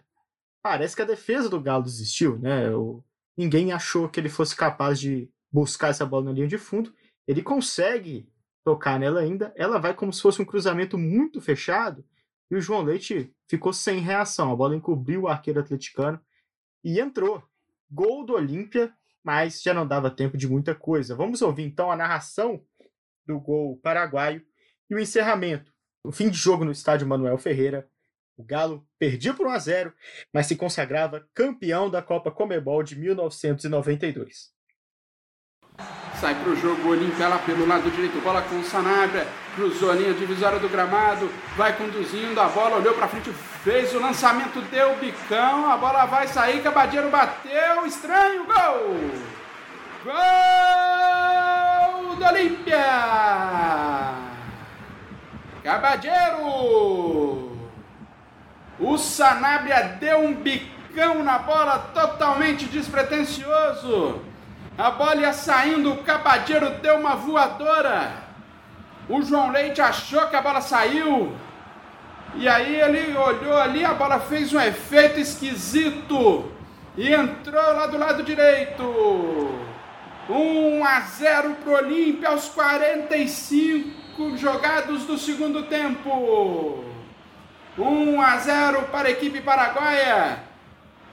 Parece que a defesa do Galo desistiu, né? O... Ninguém achou que ele fosse capaz de buscar essa bola na linha de fundo. Ele consegue tocar nela ainda. Ela vai como se fosse um cruzamento muito fechado e o João Leite ficou sem reação. A bola encobriu o arqueiro atleticano e entrou. Gol do Olímpia, mas já não dava tempo de muita coisa. Vamos ouvir então a narração do gol paraguaio e o encerramento. O fim de jogo no estádio Manuel Ferreira. O Galo perdia por 1 a 0, mas se consagrava campeão da Copa Comebol de 1992. Sai para o jogo, Olímpia lá pelo lado direito, bola com o Sanabria, cruzou a linha divisória do gramado, vai conduzindo a bola, olhou para frente, fez o lançamento, deu bicão, a bola vai sair, Cabadeiro bateu, estranho, gol! Gol do Olímpia! Cabadeiro! O Sanabria deu um bicão na bola, totalmente despretensioso a bola ia saindo, o Cabadeiro deu uma voadora. O João Leite achou que a bola saiu. E aí ele olhou ali, a bola fez um efeito esquisito. E entrou lá do lado direito. 1 a 0 para o Olímpia aos 45 jogados do segundo tempo. 1 a 0 para a equipe paraguaia.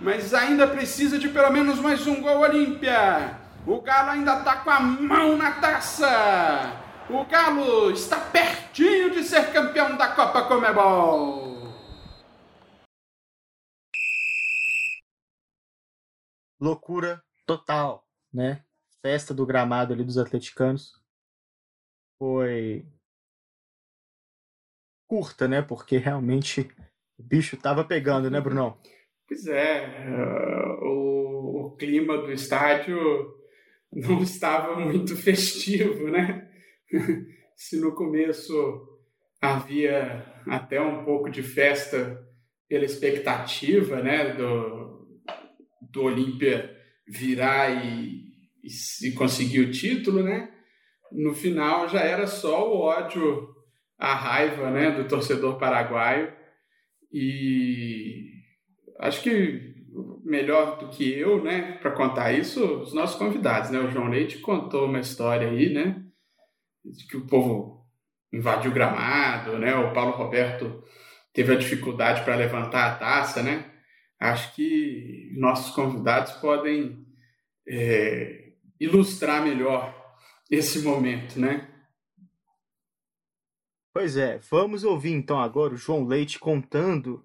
Mas ainda precisa de pelo menos mais um gol Olímpia. O Galo ainda está com a mão na taça. O Galo está pertinho de ser campeão da Copa Comebol. Loucura total, né? Festa do gramado ali dos atleticanos. Foi curta, né? Porque realmente o bicho tava pegando, né, Brunão? Pois é, uh, o, o clima do estádio não estava muito festivo, né? Se no começo havia até um pouco de festa pela expectativa, né, do, do Olímpia virar e, e, conseguir o título, né? No final já era só o ódio, a raiva, né, do torcedor paraguaio e acho que melhor do que eu, né, para contar isso, os nossos convidados, né? O João Leite contou uma história aí, né, que o povo invadiu o gramado, né? O Paulo Roberto teve a dificuldade para levantar a taça, né? Acho que nossos convidados podem é, ilustrar melhor esse momento, né? Pois é, vamos ouvir então agora o João Leite contando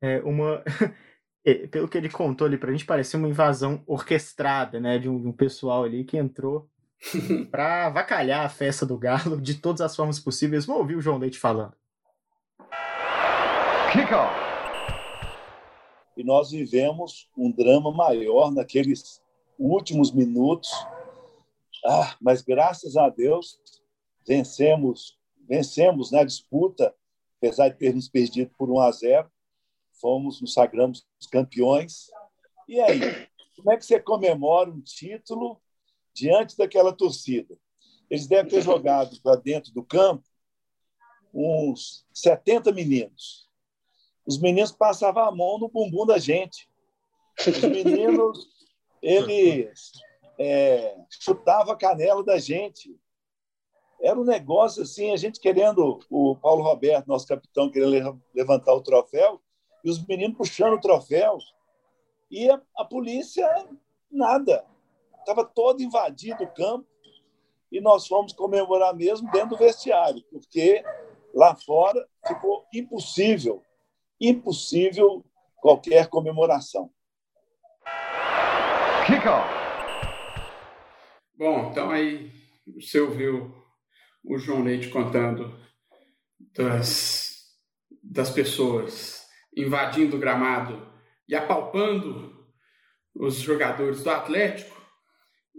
é, uma. É, pelo que ele contou ali pra gente, parecia uma invasão orquestrada, né? De um, de um pessoal ali que entrou pra avacalhar a festa do Galo de todas as formas possíveis. Vamos ouvir o João Leite falando. Kickoff. E nós vivemos um drama maior naqueles últimos minutos. Ah, mas graças a Deus vencemos, vencemos na né, disputa, apesar de termos perdido por 1 a 0 fomos, nos sagramos campeões. E aí, como é que você comemora um título diante daquela torcida? Eles devem ter jogado para dentro do campo uns 70 meninos. Os meninos passavam a mão no bumbum da gente. Os meninos, eles é, chutavam a canela da gente. Era um negócio assim, a gente querendo, o Paulo Roberto, nosso capitão, querendo levantar o troféu, e os meninos puxando o troféu. E a, a polícia, nada. Estava todo invadido o campo e nós fomos comemorar mesmo dentro do vestiário, porque lá fora ficou impossível, impossível qualquer comemoração. Kickoff. Bom, então aí você ouviu o João Leite contando das, das pessoas invadindo o gramado e apalpando os jogadores do Atlético.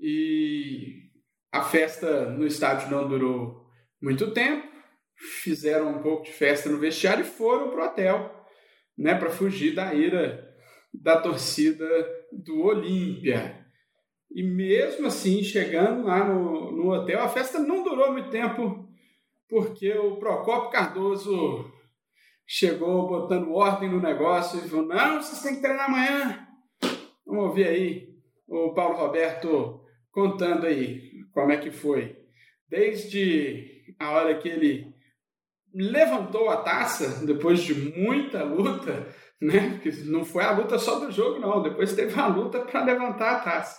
E a festa no estádio não durou muito tempo. Fizeram um pouco de festa no vestiário e foram para o hotel, né, para fugir da ira da torcida do Olímpia. E mesmo assim, chegando lá no, no hotel, a festa não durou muito tempo, porque o Procopio Cardoso chegou botando ordem no negócio e falou: não, vocês têm que treinar amanhã. Vamos ouvir aí o Paulo Roberto contando aí como é que foi. Desde a hora que ele levantou a taça, depois de muita luta, né? Porque não foi a luta só do jogo, não. Depois teve a luta para levantar a taça.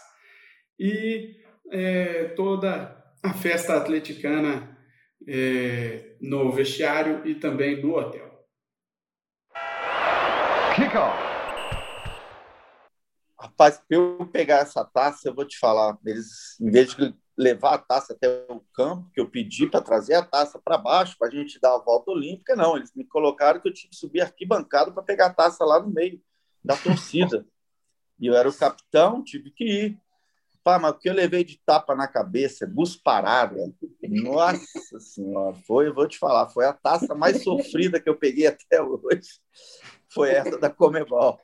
E é, toda a festa atleticana é, no vestiário e também no hotel. Kickoff. Rapaz, para eu pegar essa taça, eu vou te falar, eles, em vez de levar a taça até o campo, que eu pedi para trazer a taça para baixo, para a gente dar a volta olímpica, não. Eles me colocaram que eu tinha que subir arquibancada para pegar a taça lá no meio da torcida. E eu era o capitão, tive que ir. Pá, mas o que eu levei de tapa na cabeça, bus parada, nossa senhora, foi, eu vou te falar, foi a taça mais sofrida que eu peguei até hoje foi essa da Comebol.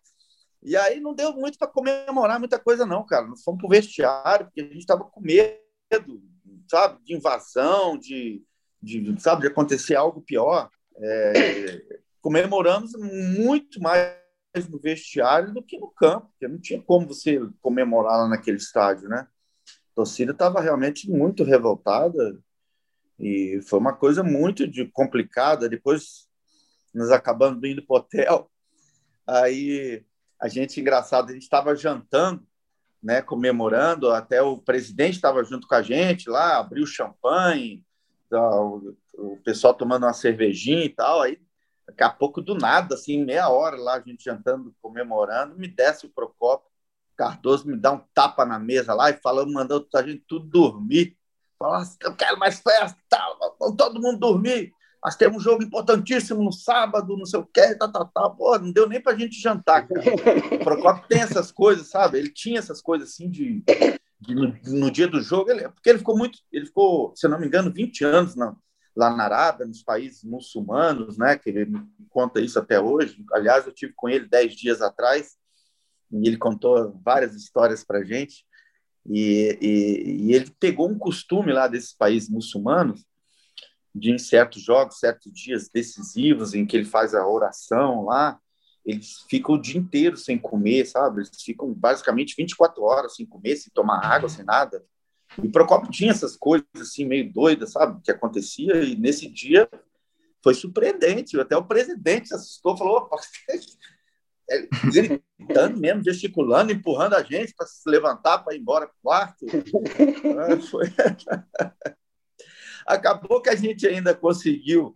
E aí não deu muito para comemorar muita coisa, não, cara. Nós fomos para o vestiário, porque a gente estava com medo, sabe, de invasão, de, de, sabe, de acontecer algo pior. É, comemoramos muito mais no vestiário do que no campo, porque não tinha como você comemorar lá naquele estádio, né? A torcida estava realmente muito revoltada e foi uma coisa muito de, complicada. Depois nós acabamos indo para o hotel Aí a gente, engraçado, a gente estava jantando, né, comemorando, até o presidente estava junto com a gente lá, abriu champanhe, o, o pessoal tomando uma cervejinha e tal. Aí, daqui a pouco, do nada, assim, meia hora lá, a gente jantando, comemorando, me desce o Procopio Cardoso, me dá um tapa na mesa lá e falando, mandando a gente tudo dormir. Falando assim, eu quero mais festa, tal, todo mundo dormir. Nós temos um jogo importantíssimo no sábado, não sei o que, tá, tá, tá. Pô, não deu nem pra gente jantar, cara. O Procopio tem essas coisas, sabe? Ele tinha essas coisas assim de. de no, no, dia do jogo, ele, porque ele ficou muito. Ele ficou, se eu não me engano, 20 anos na, lá na Arábia, nos países muçulmanos, né? Que ele conta isso até hoje. Aliás, eu tive com ele 10 dias atrás e ele contou várias histórias pra gente. E, e, e ele pegou um costume lá desses países muçulmanos de em certos jogos, certos dias decisivos em que ele faz a oração lá, eles ficam o dia inteiro sem comer, sabe? Eles ficam basicamente 24 horas sem comer, sem tomar água, sem nada. E Procopio tinha essas coisas assim meio doidas, sabe? Que acontecia e nesse dia foi surpreendente. Até o presidente se assustou, falou: Opa, gritando mesmo, gesticulando, empurrando a gente para se levantar para ir embora para o quarto. Ah, foi... Acabou que a gente ainda conseguiu,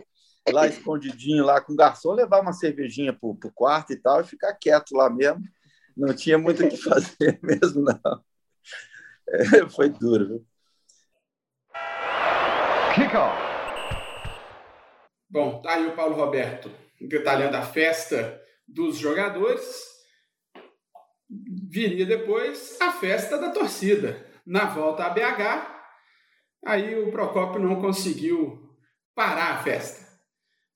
lá escondidinho, lá com o garçom, levar uma cervejinha para o quarto e tal, e ficar quieto lá mesmo. Não tinha muito o que fazer mesmo, não. É, foi duro, viu? Kickoff. Bom, tá aí o Paulo Roberto detalhando a festa dos jogadores. Viria depois a festa da torcida. Na volta a BH, Aí o Procópio não conseguiu parar a festa.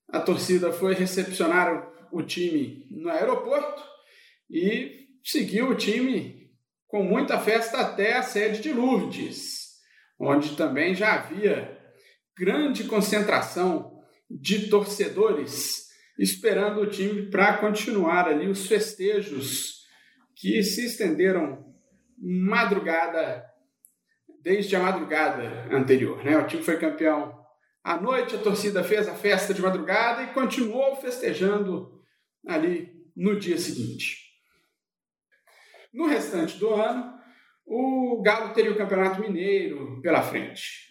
A torcida foi recepcionar o time no aeroporto e seguiu o time com muita festa até a sede de Lourdes, onde também já havia grande concentração de torcedores esperando o time para continuar ali os festejos que se estenderam madrugada desde a madrugada anterior. Né? O time foi campeão à noite, a torcida fez a festa de madrugada e continuou festejando ali no dia seguinte. No restante do ano, o Galo teria o Campeonato Mineiro pela frente.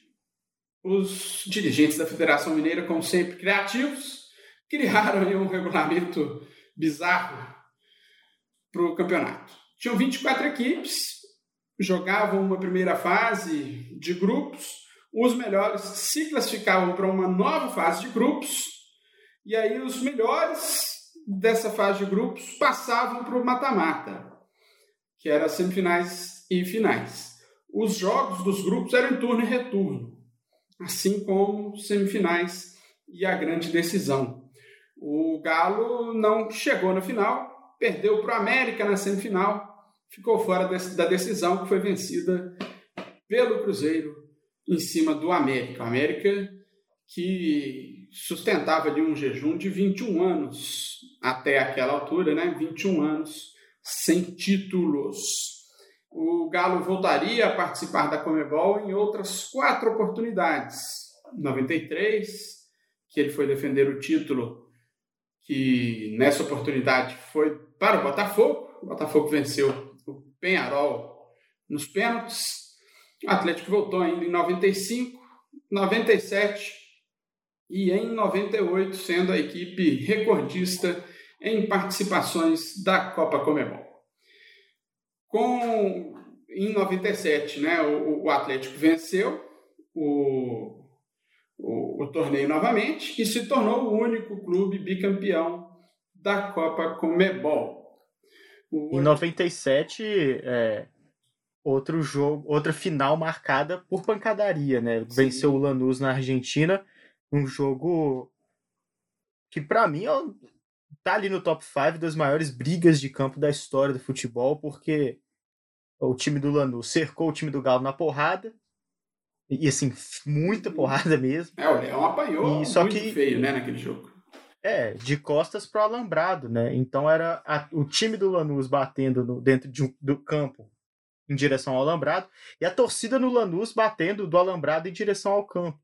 Os dirigentes da Federação Mineira, como sempre criativos, criaram um regulamento bizarro para o campeonato. Tinham 24 equipes, jogavam uma primeira fase de grupos, os melhores se classificavam para uma nova fase de grupos, e aí os melhores dessa fase de grupos passavam para o mata-mata, que era semifinais e finais. Os jogos dos grupos eram em turno e retorno, assim como semifinais e a grande decisão. O Galo não chegou na final, perdeu para o América na semifinal, ficou fora da decisão que foi vencida pelo Cruzeiro em cima do América. O América que sustentava ali um jejum de 21 anos até aquela altura, né? 21 anos sem títulos. O Galo voltaria a participar da Comebol em outras quatro oportunidades. 93, que ele foi defender o título, que nessa oportunidade foi para o Botafogo. O Botafogo venceu Penharol nos pênaltis. O Atlético voltou ainda em 95, 97 e em 98, sendo a equipe recordista em participações da Copa Comebol. Com em 97, né, o, o Atlético venceu o, o, o, torneio novamente e se tornou o único clube bicampeão da Copa Comebol. Em 97, é, outro jogo, outra final marcada por pancadaria, né? Sim. Venceu o Lanús na Argentina, um jogo que para mim tá ali no top 5 das maiores brigas de campo da história do futebol, porque o time do Lanús cercou o time do Galo na porrada, e assim, muita porrada mesmo. É, o Leão apanhou e, só muito que, feio, né, naquele jogo. É, de costas para o alambrado, né? Então era a, o time do Lanús batendo no, dentro de do campo em direção ao alambrado e a torcida no Lanús batendo do alambrado em direção ao campo.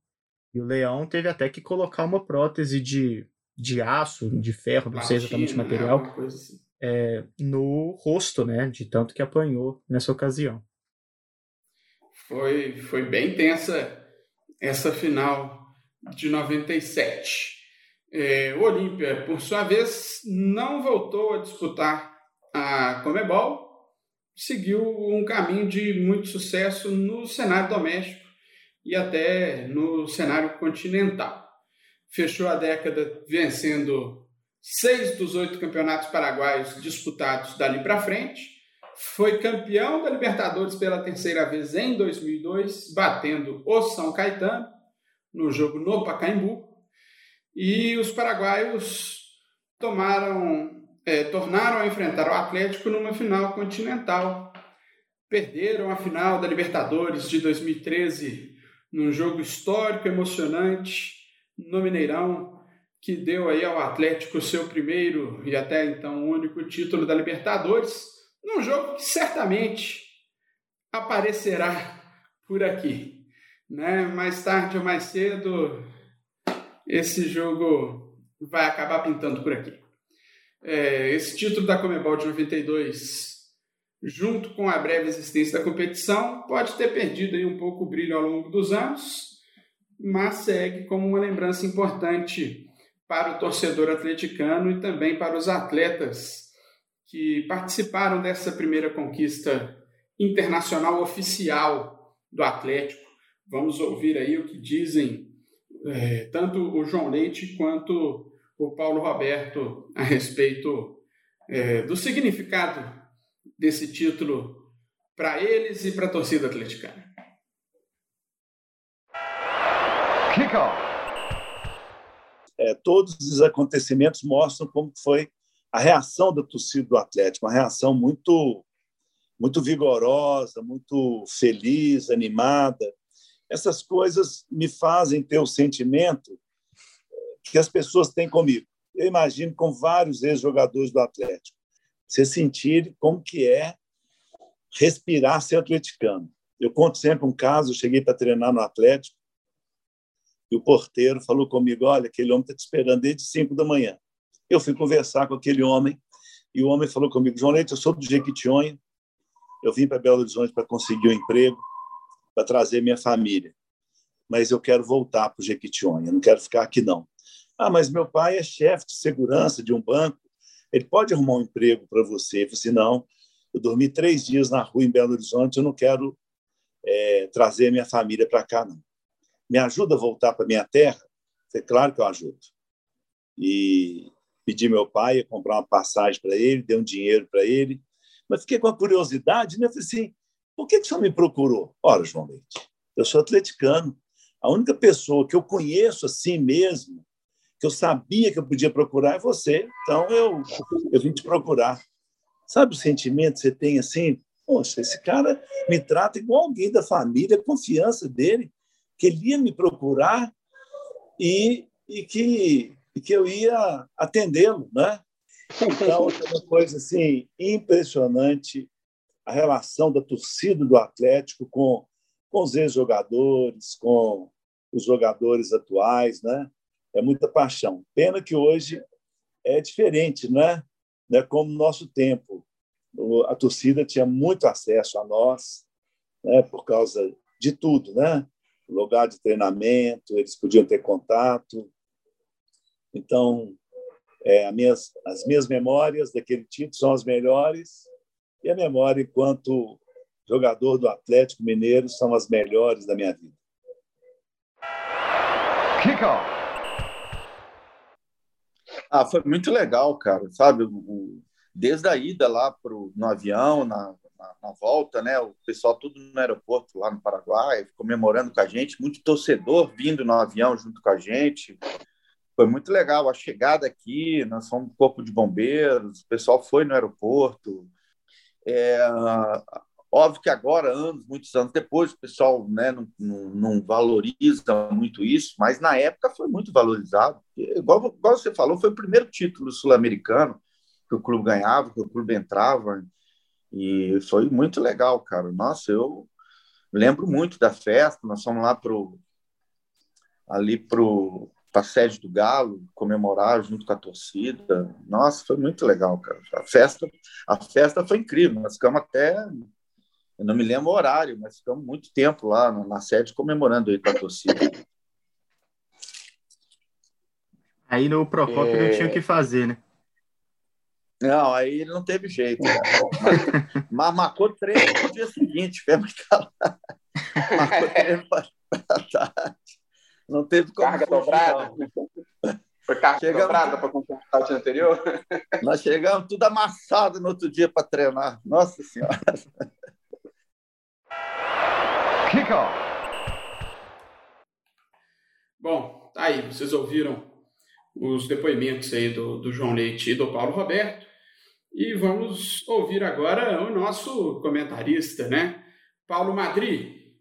E o Leão teve até que colocar uma prótese de, de aço, de ferro, não sei exatamente o material, né? assim. é, no rosto, né? De tanto que apanhou nessa ocasião. Foi, foi bem tensa essa final de 97. É, o Olímpia, por sua vez, não voltou a disputar a Comebol, seguiu um caminho de muito sucesso no cenário doméstico e até no cenário continental. fechou a década vencendo seis dos oito campeonatos paraguaios disputados dali para frente. Foi campeão da Libertadores pela terceira vez em 2002, batendo o São Caetano no jogo no Pacaembu. E os paraguaios tomaram, é, tornaram a enfrentar o Atlético numa final continental. Perderam a final da Libertadores de 2013 num jogo histórico, emocionante, no Mineirão, que deu aí ao Atlético seu primeiro e até então único título da Libertadores, num jogo que certamente aparecerá por aqui. Né? Mais tarde ou mais cedo, esse jogo vai acabar pintando por aqui. É, esse título da Comebol de 92, junto com a breve existência da competição, pode ter perdido aí um pouco o brilho ao longo dos anos, mas segue como uma lembrança importante para o torcedor atleticano e também para os atletas que participaram dessa primeira conquista internacional oficial do Atlético. Vamos ouvir aí o que dizem é, tanto o João Leite quanto o Paulo Roberto a respeito é, do significado desse título para eles e para a torcida atleticana. Kickoff. É, todos os acontecimentos mostram como foi a reação da torcida do Atlético, uma reação muito muito vigorosa, muito feliz, animada. Essas coisas me fazem ter o sentimento que as pessoas têm comigo. Eu imagino com vários ex-jogadores do Atlético. Você sentir como que é respirar ser atleticano. Eu conto sempre um caso, eu cheguei para treinar no Atlético e o porteiro falou comigo, olha, aquele homem está te esperando desde 5 da manhã. Eu fui conversar com aquele homem e o homem falou comigo, João Leite, eu sou do Jequitinhonha, eu vim para Belo Horizonte para conseguir um emprego, para trazer minha família, mas eu quero voltar para o Jequitinhonha, não quero ficar aqui não. Ah, mas meu pai é chefe de segurança de um banco, ele pode arrumar um emprego para você. Eu falei assim, não, eu dormi três dias na rua em Belo Horizonte, eu não quero é, trazer minha família para cá, não. Me ajuda a voltar para minha terra? É claro que eu ajudo. E pedi meu pai a comprar uma passagem para ele, dei um dinheiro para ele, mas fiquei com a curiosidade, né? Eu falei assim, por que, que o senhor me procurou? Ora, João Leite, eu sou atleticano. A única pessoa que eu conheço assim mesmo que eu sabia que eu podia procurar é você. Então eu, eu vim te procurar. Sabe o sentimento que você tem assim? Poxa, esse cara me trata igual alguém da família, confiança dele, que ele ia me procurar e, e, que, e que eu ia atendê-lo, né? Então, é uma coisa assim impressionante a relação da torcida do Atlético com, com os ex-jogadores, com os jogadores atuais, né? é muita paixão. Pena que hoje é diferente, não é? Não é como no nosso tempo. A torcida tinha muito acesso a nós, né, por causa de tudo, né? lugar de treinamento, eles podiam ter contato. Então, é, as, minhas, as minhas memórias daquele título são as melhores e a memória enquanto jogador do Atlético Mineiro são as melhores da minha vida. Kickoff. Ah, foi muito legal, cara, sabe? O, desde a ida lá pro, no avião, na, na, na, volta, né? O pessoal tudo no aeroporto lá no Paraguai, comemorando com a gente, muito torcedor vindo no avião junto com a gente. Foi muito legal a chegada aqui, nós fomos um corpo de bombeiros, o pessoal foi no aeroporto. É, Óbvio que agora, anos, muitos anos depois, o pessoal né, não, não, valoriza muito isso, mas na época foi muito valorizado. Igual, igual você falou, foi o primeiro título sul-americano que o clube ganhava, que o clube entrava, e foi muito legal, cara. Nossa, eu lembro muito da festa, nós fomos lá pro, ali pro para a sede do Galo, comemorar junto com a torcida. Nossa, foi muito legal, cara. A festa, a festa foi incrível. Nós ficamos até eu não me lembro o horário, mas ficamos muito tempo lá na sede comemorando aí com a torcida. Aí no Procópio é... não tinha o que fazer, né? Não, aí não teve jeito. Né? Mas, mas marcou treino no dia seguinte, tivemos que. Marcou treino para. Não teve como Carga fugir, dobrada. não. Foi carga Chegamos- dobrada para completar o dia anterior? Nós chegamos tudo amassado no outro dia para treinar. Nossa Senhora. Kickoff. Bom, tá aí, vocês ouviram os depoimentos aí do, do João Leite e do Paulo Roberto. E vamos ouvir agora o nosso comentarista, né? Paulo Madri.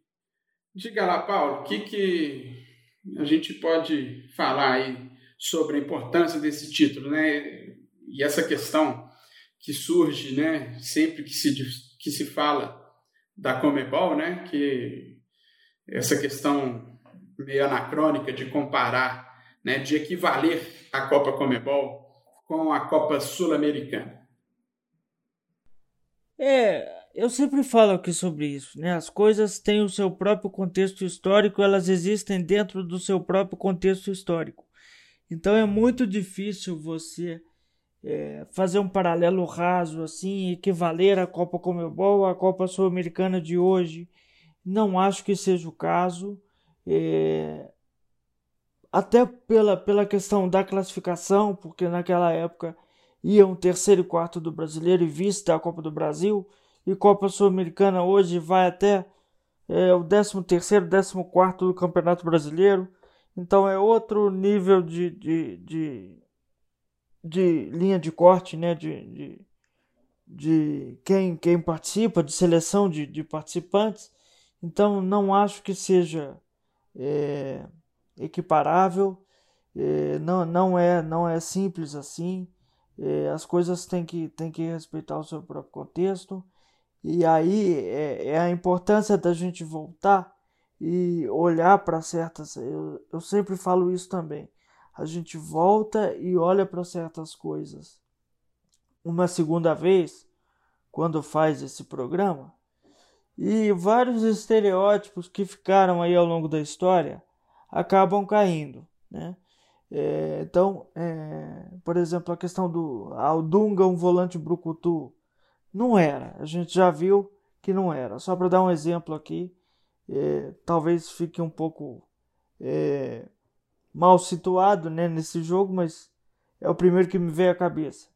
Diga lá, Paulo, o que, que a gente pode falar aí sobre a importância desse título, né? E essa questão que surge, né? Sempre que se, que se fala da Comebol, né? Que essa questão meio anacrônica de comparar, né, de equivaler a Copa Comebol com a Copa Sul-Americana. É, eu sempre falo aqui sobre isso, né? As coisas têm o seu próprio contexto histórico, elas existem dentro do seu próprio contexto histórico. Então é muito difícil você é, fazer um paralelo raso assim, equivaler a Copa Comebol à Copa Sul-Americana de hoje. Não acho que seja o caso. É, até pela, pela questão da classificação, porque naquela época iam terceiro e quarto do brasileiro e vice da Copa do Brasil, e Copa Sul-Americana hoje vai até é, o 13 terceiro, 14 quarto do Campeonato Brasileiro, então é outro nível de, de, de, de linha de corte, né, de, de, de quem, quem participa, de seleção de, de participantes, então não acho que seja é, equiparável, é, não, não, é, não é simples assim, é, as coisas têm que, têm que respeitar o seu próprio contexto, e aí é, é a importância da gente voltar e olhar para certas. Eu, eu sempre falo isso também. A gente volta e olha para certas coisas uma segunda vez quando faz esse programa e vários estereótipos que ficaram aí ao longo da história acabam caindo, né? É, então, é, por exemplo, a questão do Aldunga, um volante brucutu, não era. A gente já viu que não era. Só para dar um exemplo aqui, é, talvez fique um pouco é, mal situado né, nesse jogo, mas é o primeiro que me veio à cabeça.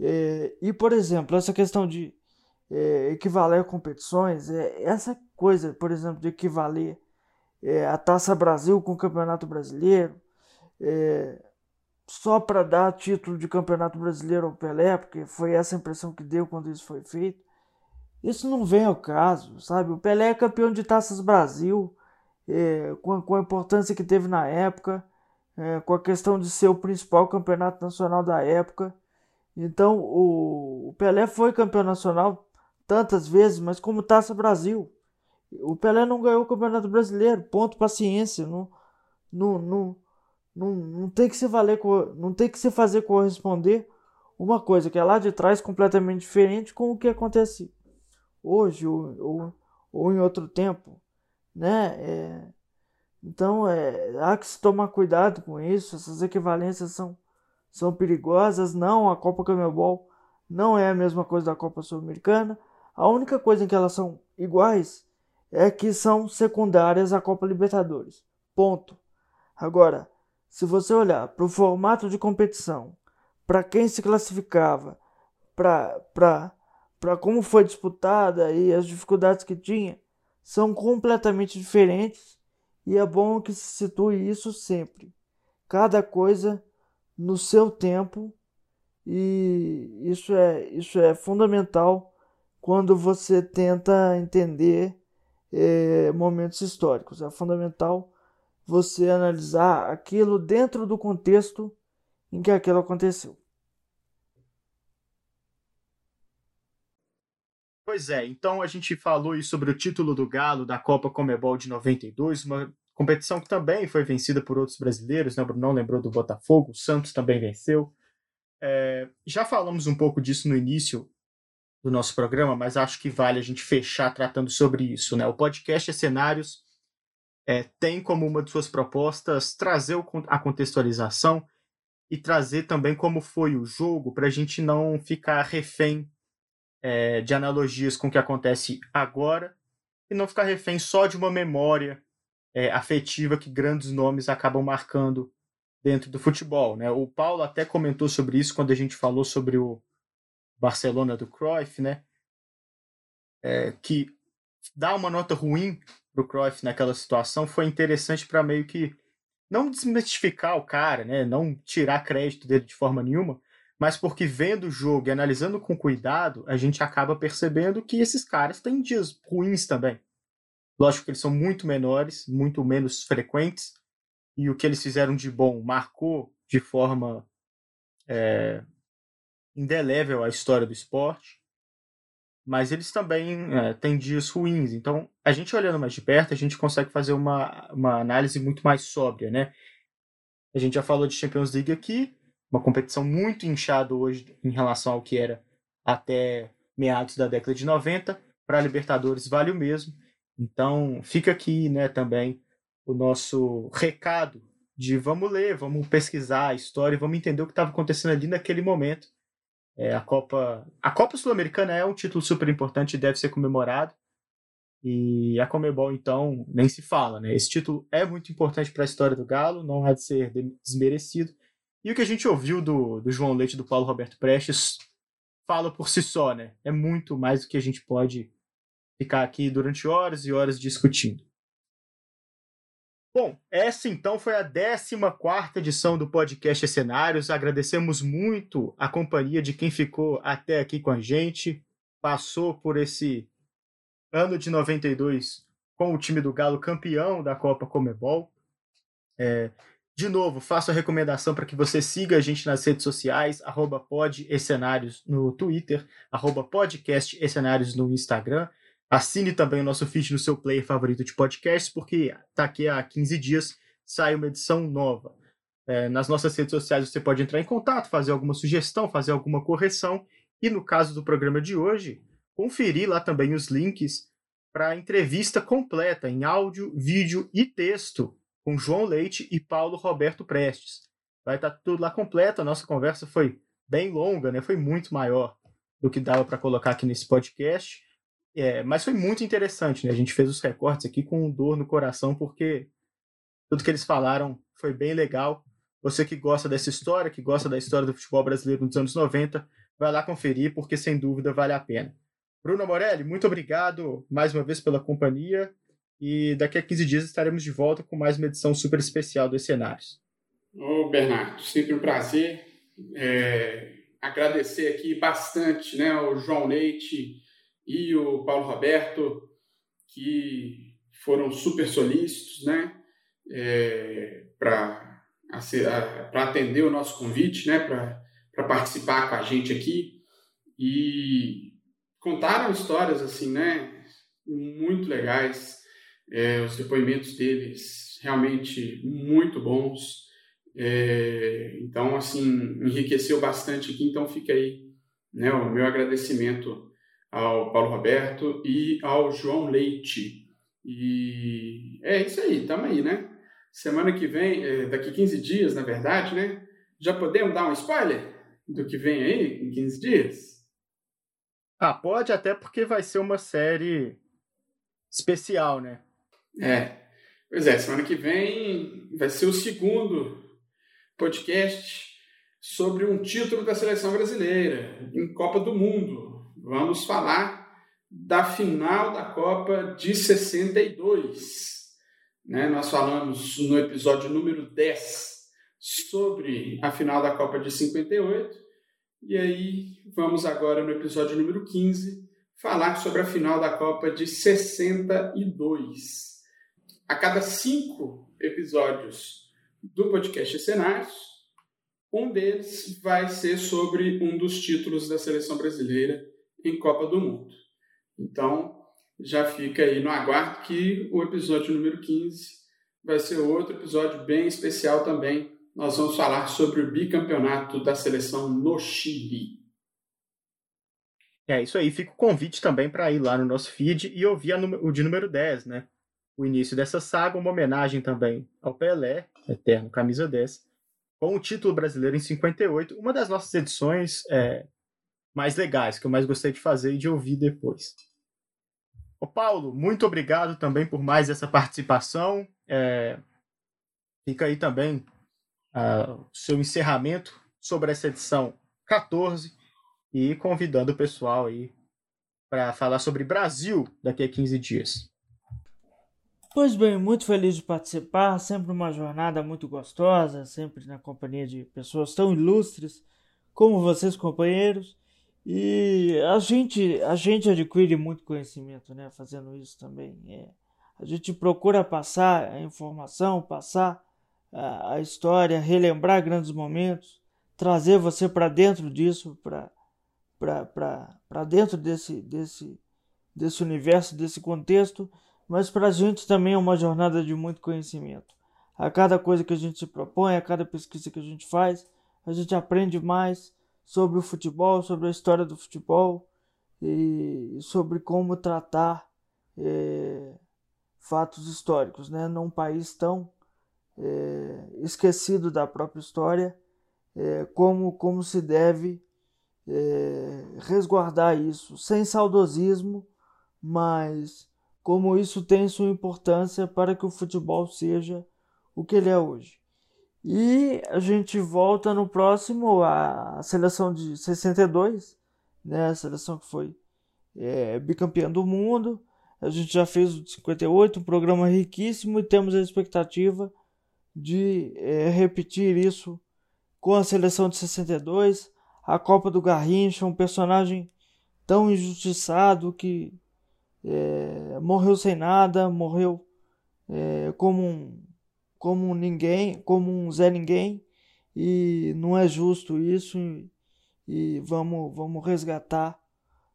É, e, por exemplo, essa questão de é, equivaler competições, é, essa coisa, por exemplo, de equivaler é, a Taça Brasil com o Campeonato Brasileiro, só para dar título de Campeonato Brasileiro ao Pelé, porque foi essa a impressão que deu quando isso foi feito. Isso não vem ao caso, sabe? O Pelé é campeão de Taças Brasil, é, com, com, a importância que teve na época, é, com a questão de ser o principal campeonato nacional da época. Então, o, o Pelé foi campeão nacional tantas vezes, mas como Taça Brasil. O Pelé não ganhou o Campeonato Brasileiro, ponto paciência. Não, não, não, não, não tem que se valer, não tem que se fazer corresponder uma coisa que é lá de trás completamente diferente com o que acontece hoje ou, ou, ou em outro tempo, né? É, então é, há que se tomar cuidado com isso. Essas equivalências são, são perigosas. Não, a Copa Comebol não é a mesma coisa da Copa Sul-Americana. A única coisa em que elas são iguais é que são secundárias à Copa Libertadores. Ponto. Agora, se você olhar para o formato de competição, para quem se classificava, para como foi disputada e as dificuldades que tinha, são completamente diferentes e é bom que se situe isso sempre. Cada coisa no seu tempo e isso é, isso é fundamental quando você tenta entender é, momentos históricos. É fundamental você analisar aquilo dentro do contexto em que aquilo aconteceu. Pois é, então a gente falou sobre o título do Galo da Copa Comebol de 92, uma competição que também foi vencida por outros brasileiros, né? O Brunão lembrou do Botafogo, o Santos também venceu. É, já falamos um pouco disso no início do nosso programa, mas acho que vale a gente fechar tratando sobre isso, né? O podcast Cenários é, tem como uma de suas propostas trazer a contextualização e trazer também como foi o jogo para a gente não ficar refém é, de analogias com o que acontece agora e não ficar refém só de uma memória é, afetiva que grandes nomes acabam marcando dentro do futebol. Né? O Paulo até comentou sobre isso quando a gente falou sobre o Barcelona do Cruyff, né? É, que dar uma nota ruim para o Cruyff naquela situação foi interessante para meio que não desmistificar o cara, né? não tirar crédito dele de forma nenhuma, mas porque vendo o jogo e analisando com cuidado, a gente acaba percebendo que esses caras têm dias ruins também. Lógico que eles são muito menores, muito menos frequentes, e o que eles fizeram de bom marcou de forma é, indelével a história do esporte, mas eles também é, têm dias ruins. Então, a gente olhando mais de perto, a gente consegue fazer uma, uma análise muito mais sóbria, né? A gente já falou de Champions League aqui, uma competição muito inchada hoje em relação ao que era até meados da década de 90. Para Libertadores vale o mesmo. Então, fica aqui né, também o nosso recado de vamos ler, vamos pesquisar a história, vamos entender o que estava acontecendo ali naquele momento. É, a Copa, a Copa Sul-Americana é um título super importante e deve ser comemorado. E a Comebol, então, nem se fala, né? Esse título é muito importante para a história do Galo, não há de ser desmerecido. E o que a gente ouviu do, do João Leite e do Paulo Roberto Prestes fala por si só, né? É muito mais do que a gente pode ficar aqui durante horas e horas discutindo. Bom, essa então foi a 14 edição do podcast Cenários. Agradecemos muito a companhia de quem ficou até aqui com a gente, passou por esse ano de 92 com o time do Galo campeão da Copa Comebol. É, de novo, faço a recomendação para que você siga a gente nas redes sociais, arroba no Twitter, arroba no Instagram. Assine também o nosso feed no seu player favorito de podcasts, porque daqui a 15 dias sai uma edição nova. É, nas nossas redes sociais você pode entrar em contato, fazer alguma sugestão, fazer alguma correção. E no caso do programa de hoje, conferir lá também os links para a entrevista completa em áudio, vídeo e texto com João Leite e Paulo Roberto Prestes. Vai estar tá tudo lá completo. A nossa conversa foi bem longa, né? Foi muito maior do que dava para colocar aqui nesse podcast. É, mas foi muito interessante, né? A gente fez os recortes aqui com dor no coração, porque tudo que eles falaram foi bem legal. Você que gosta dessa história, que gosta da história do futebol brasileiro nos anos 90, vai lá conferir, porque sem dúvida vale a pena. Bruno Morelli, muito obrigado mais uma vez pela companhia. E daqui a 15 dias estaremos de volta com mais uma edição super especial dos cenários. Ô, Bernardo, sempre um prazer. É, agradecer aqui bastante né, o João Leite e o Paulo Roberto, que foram super solícitos né, é, para atender o nosso convite, né, para participar com a gente aqui. E contaram histórias assim, né, muito legais é, os depoimentos deles realmente muito bons. É, então, assim, enriqueceu bastante aqui. Então, fica aí né, o meu agradecimento ao Paulo Roberto e ao João Leite. E é isso aí, estamos aí, né? Semana que vem, é, daqui 15 dias, na verdade, né? Já podemos dar um spoiler do que vem aí em 15 dias? Ah, pode, até porque vai ser uma série especial, né? É. Pois é, semana que vem vai ser o segundo podcast sobre um título da seleção brasileira em Copa do Mundo. Vamos falar da final da Copa de 62. Né? Nós falamos no episódio número 10 sobre a final da Copa de 58. E aí vamos agora no episódio número 15 falar sobre a final da Copa de 62 a cada cinco episódios do podcast Cenários, um deles vai ser sobre um dos títulos da seleção brasileira em Copa do Mundo. Então, já fica aí no aguardo que o episódio número 15 vai ser outro episódio bem especial também. Nós vamos falar sobre o bicampeonato da seleção no Chile. É isso aí, fica o convite também para ir lá no nosso feed e ouvir o de número 10, né? o início dessa saga, uma homenagem também ao Pelé, eterno camisa 10, com o título brasileiro em 58, uma das nossas edições é, mais legais, que eu mais gostei de fazer e de ouvir depois. Ô Paulo, muito obrigado também por mais essa participação. é, fica aí também uh, o seu encerramento sobre essa edição 14 e convidando o pessoal aí para falar sobre Brasil daqui a 15 dias. Pois bem, muito feliz de participar, sempre uma jornada muito gostosa, sempre na companhia de pessoas tão ilustres como vocês, companheiros. E a gente, a gente adquire muito conhecimento, né, fazendo isso também. É, a gente procura passar a informação, passar a, a história, relembrar grandes momentos, trazer você para dentro disso, para dentro desse, desse, desse universo, desse contexto, mas para a gente também é uma jornada de muito conhecimento. A cada coisa que a gente se propõe, a cada pesquisa que a gente faz, a gente aprende mais sobre o futebol, sobre a história do futebol e sobre como tratar é, fatos históricos, né? Num país tão é, esquecido da própria história, é, como, como se deve resguardar isso, sem saudosismo, mas como isso tem sua importância para que o futebol seja o que ele é hoje. E a gente volta no próximo a seleção de 62, né? A seleção que foi é, bicampeã do mundo. A gente já fez o de 58, um programa riquíssimo e temos a expectativa de é, repetir isso com a seleção de 62, a Copa do Garrincha, um personagem tão injustiçado que é, morreu sem nada, morreu é, como um, como ninguém, como um Zé Ninguém, e não é justo isso, e, e vamos, vamos resgatar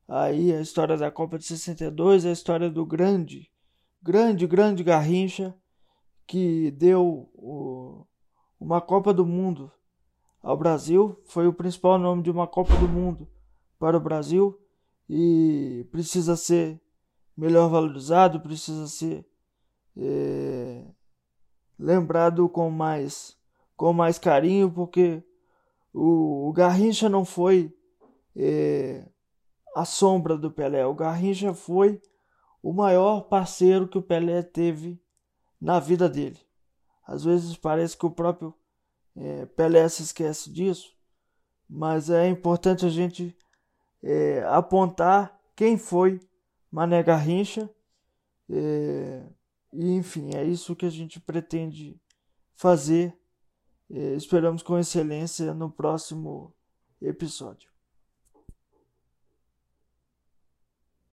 aí a história da Copa de 62, a história do grande, grande, grande Garrincha, que deu o, uma Copa do Mundo ao Brasil, foi o principal nome de uma Copa do Mundo para o Brasil e precisa ser melhor valorizado, precisa ser é, lembrado com mais com mais carinho, porque o, o Garrincha não foi é, a sombra do Pelé, o Garrincha foi o maior parceiro que o Pelé teve na vida dele. Às vezes parece que o próprio é, Pelé se esquece disso, mas é importante a gente é, apontar quem foi Mané Garrincha. É, e enfim, é isso que a gente pretende fazer. É, esperamos com excelência no próximo episódio.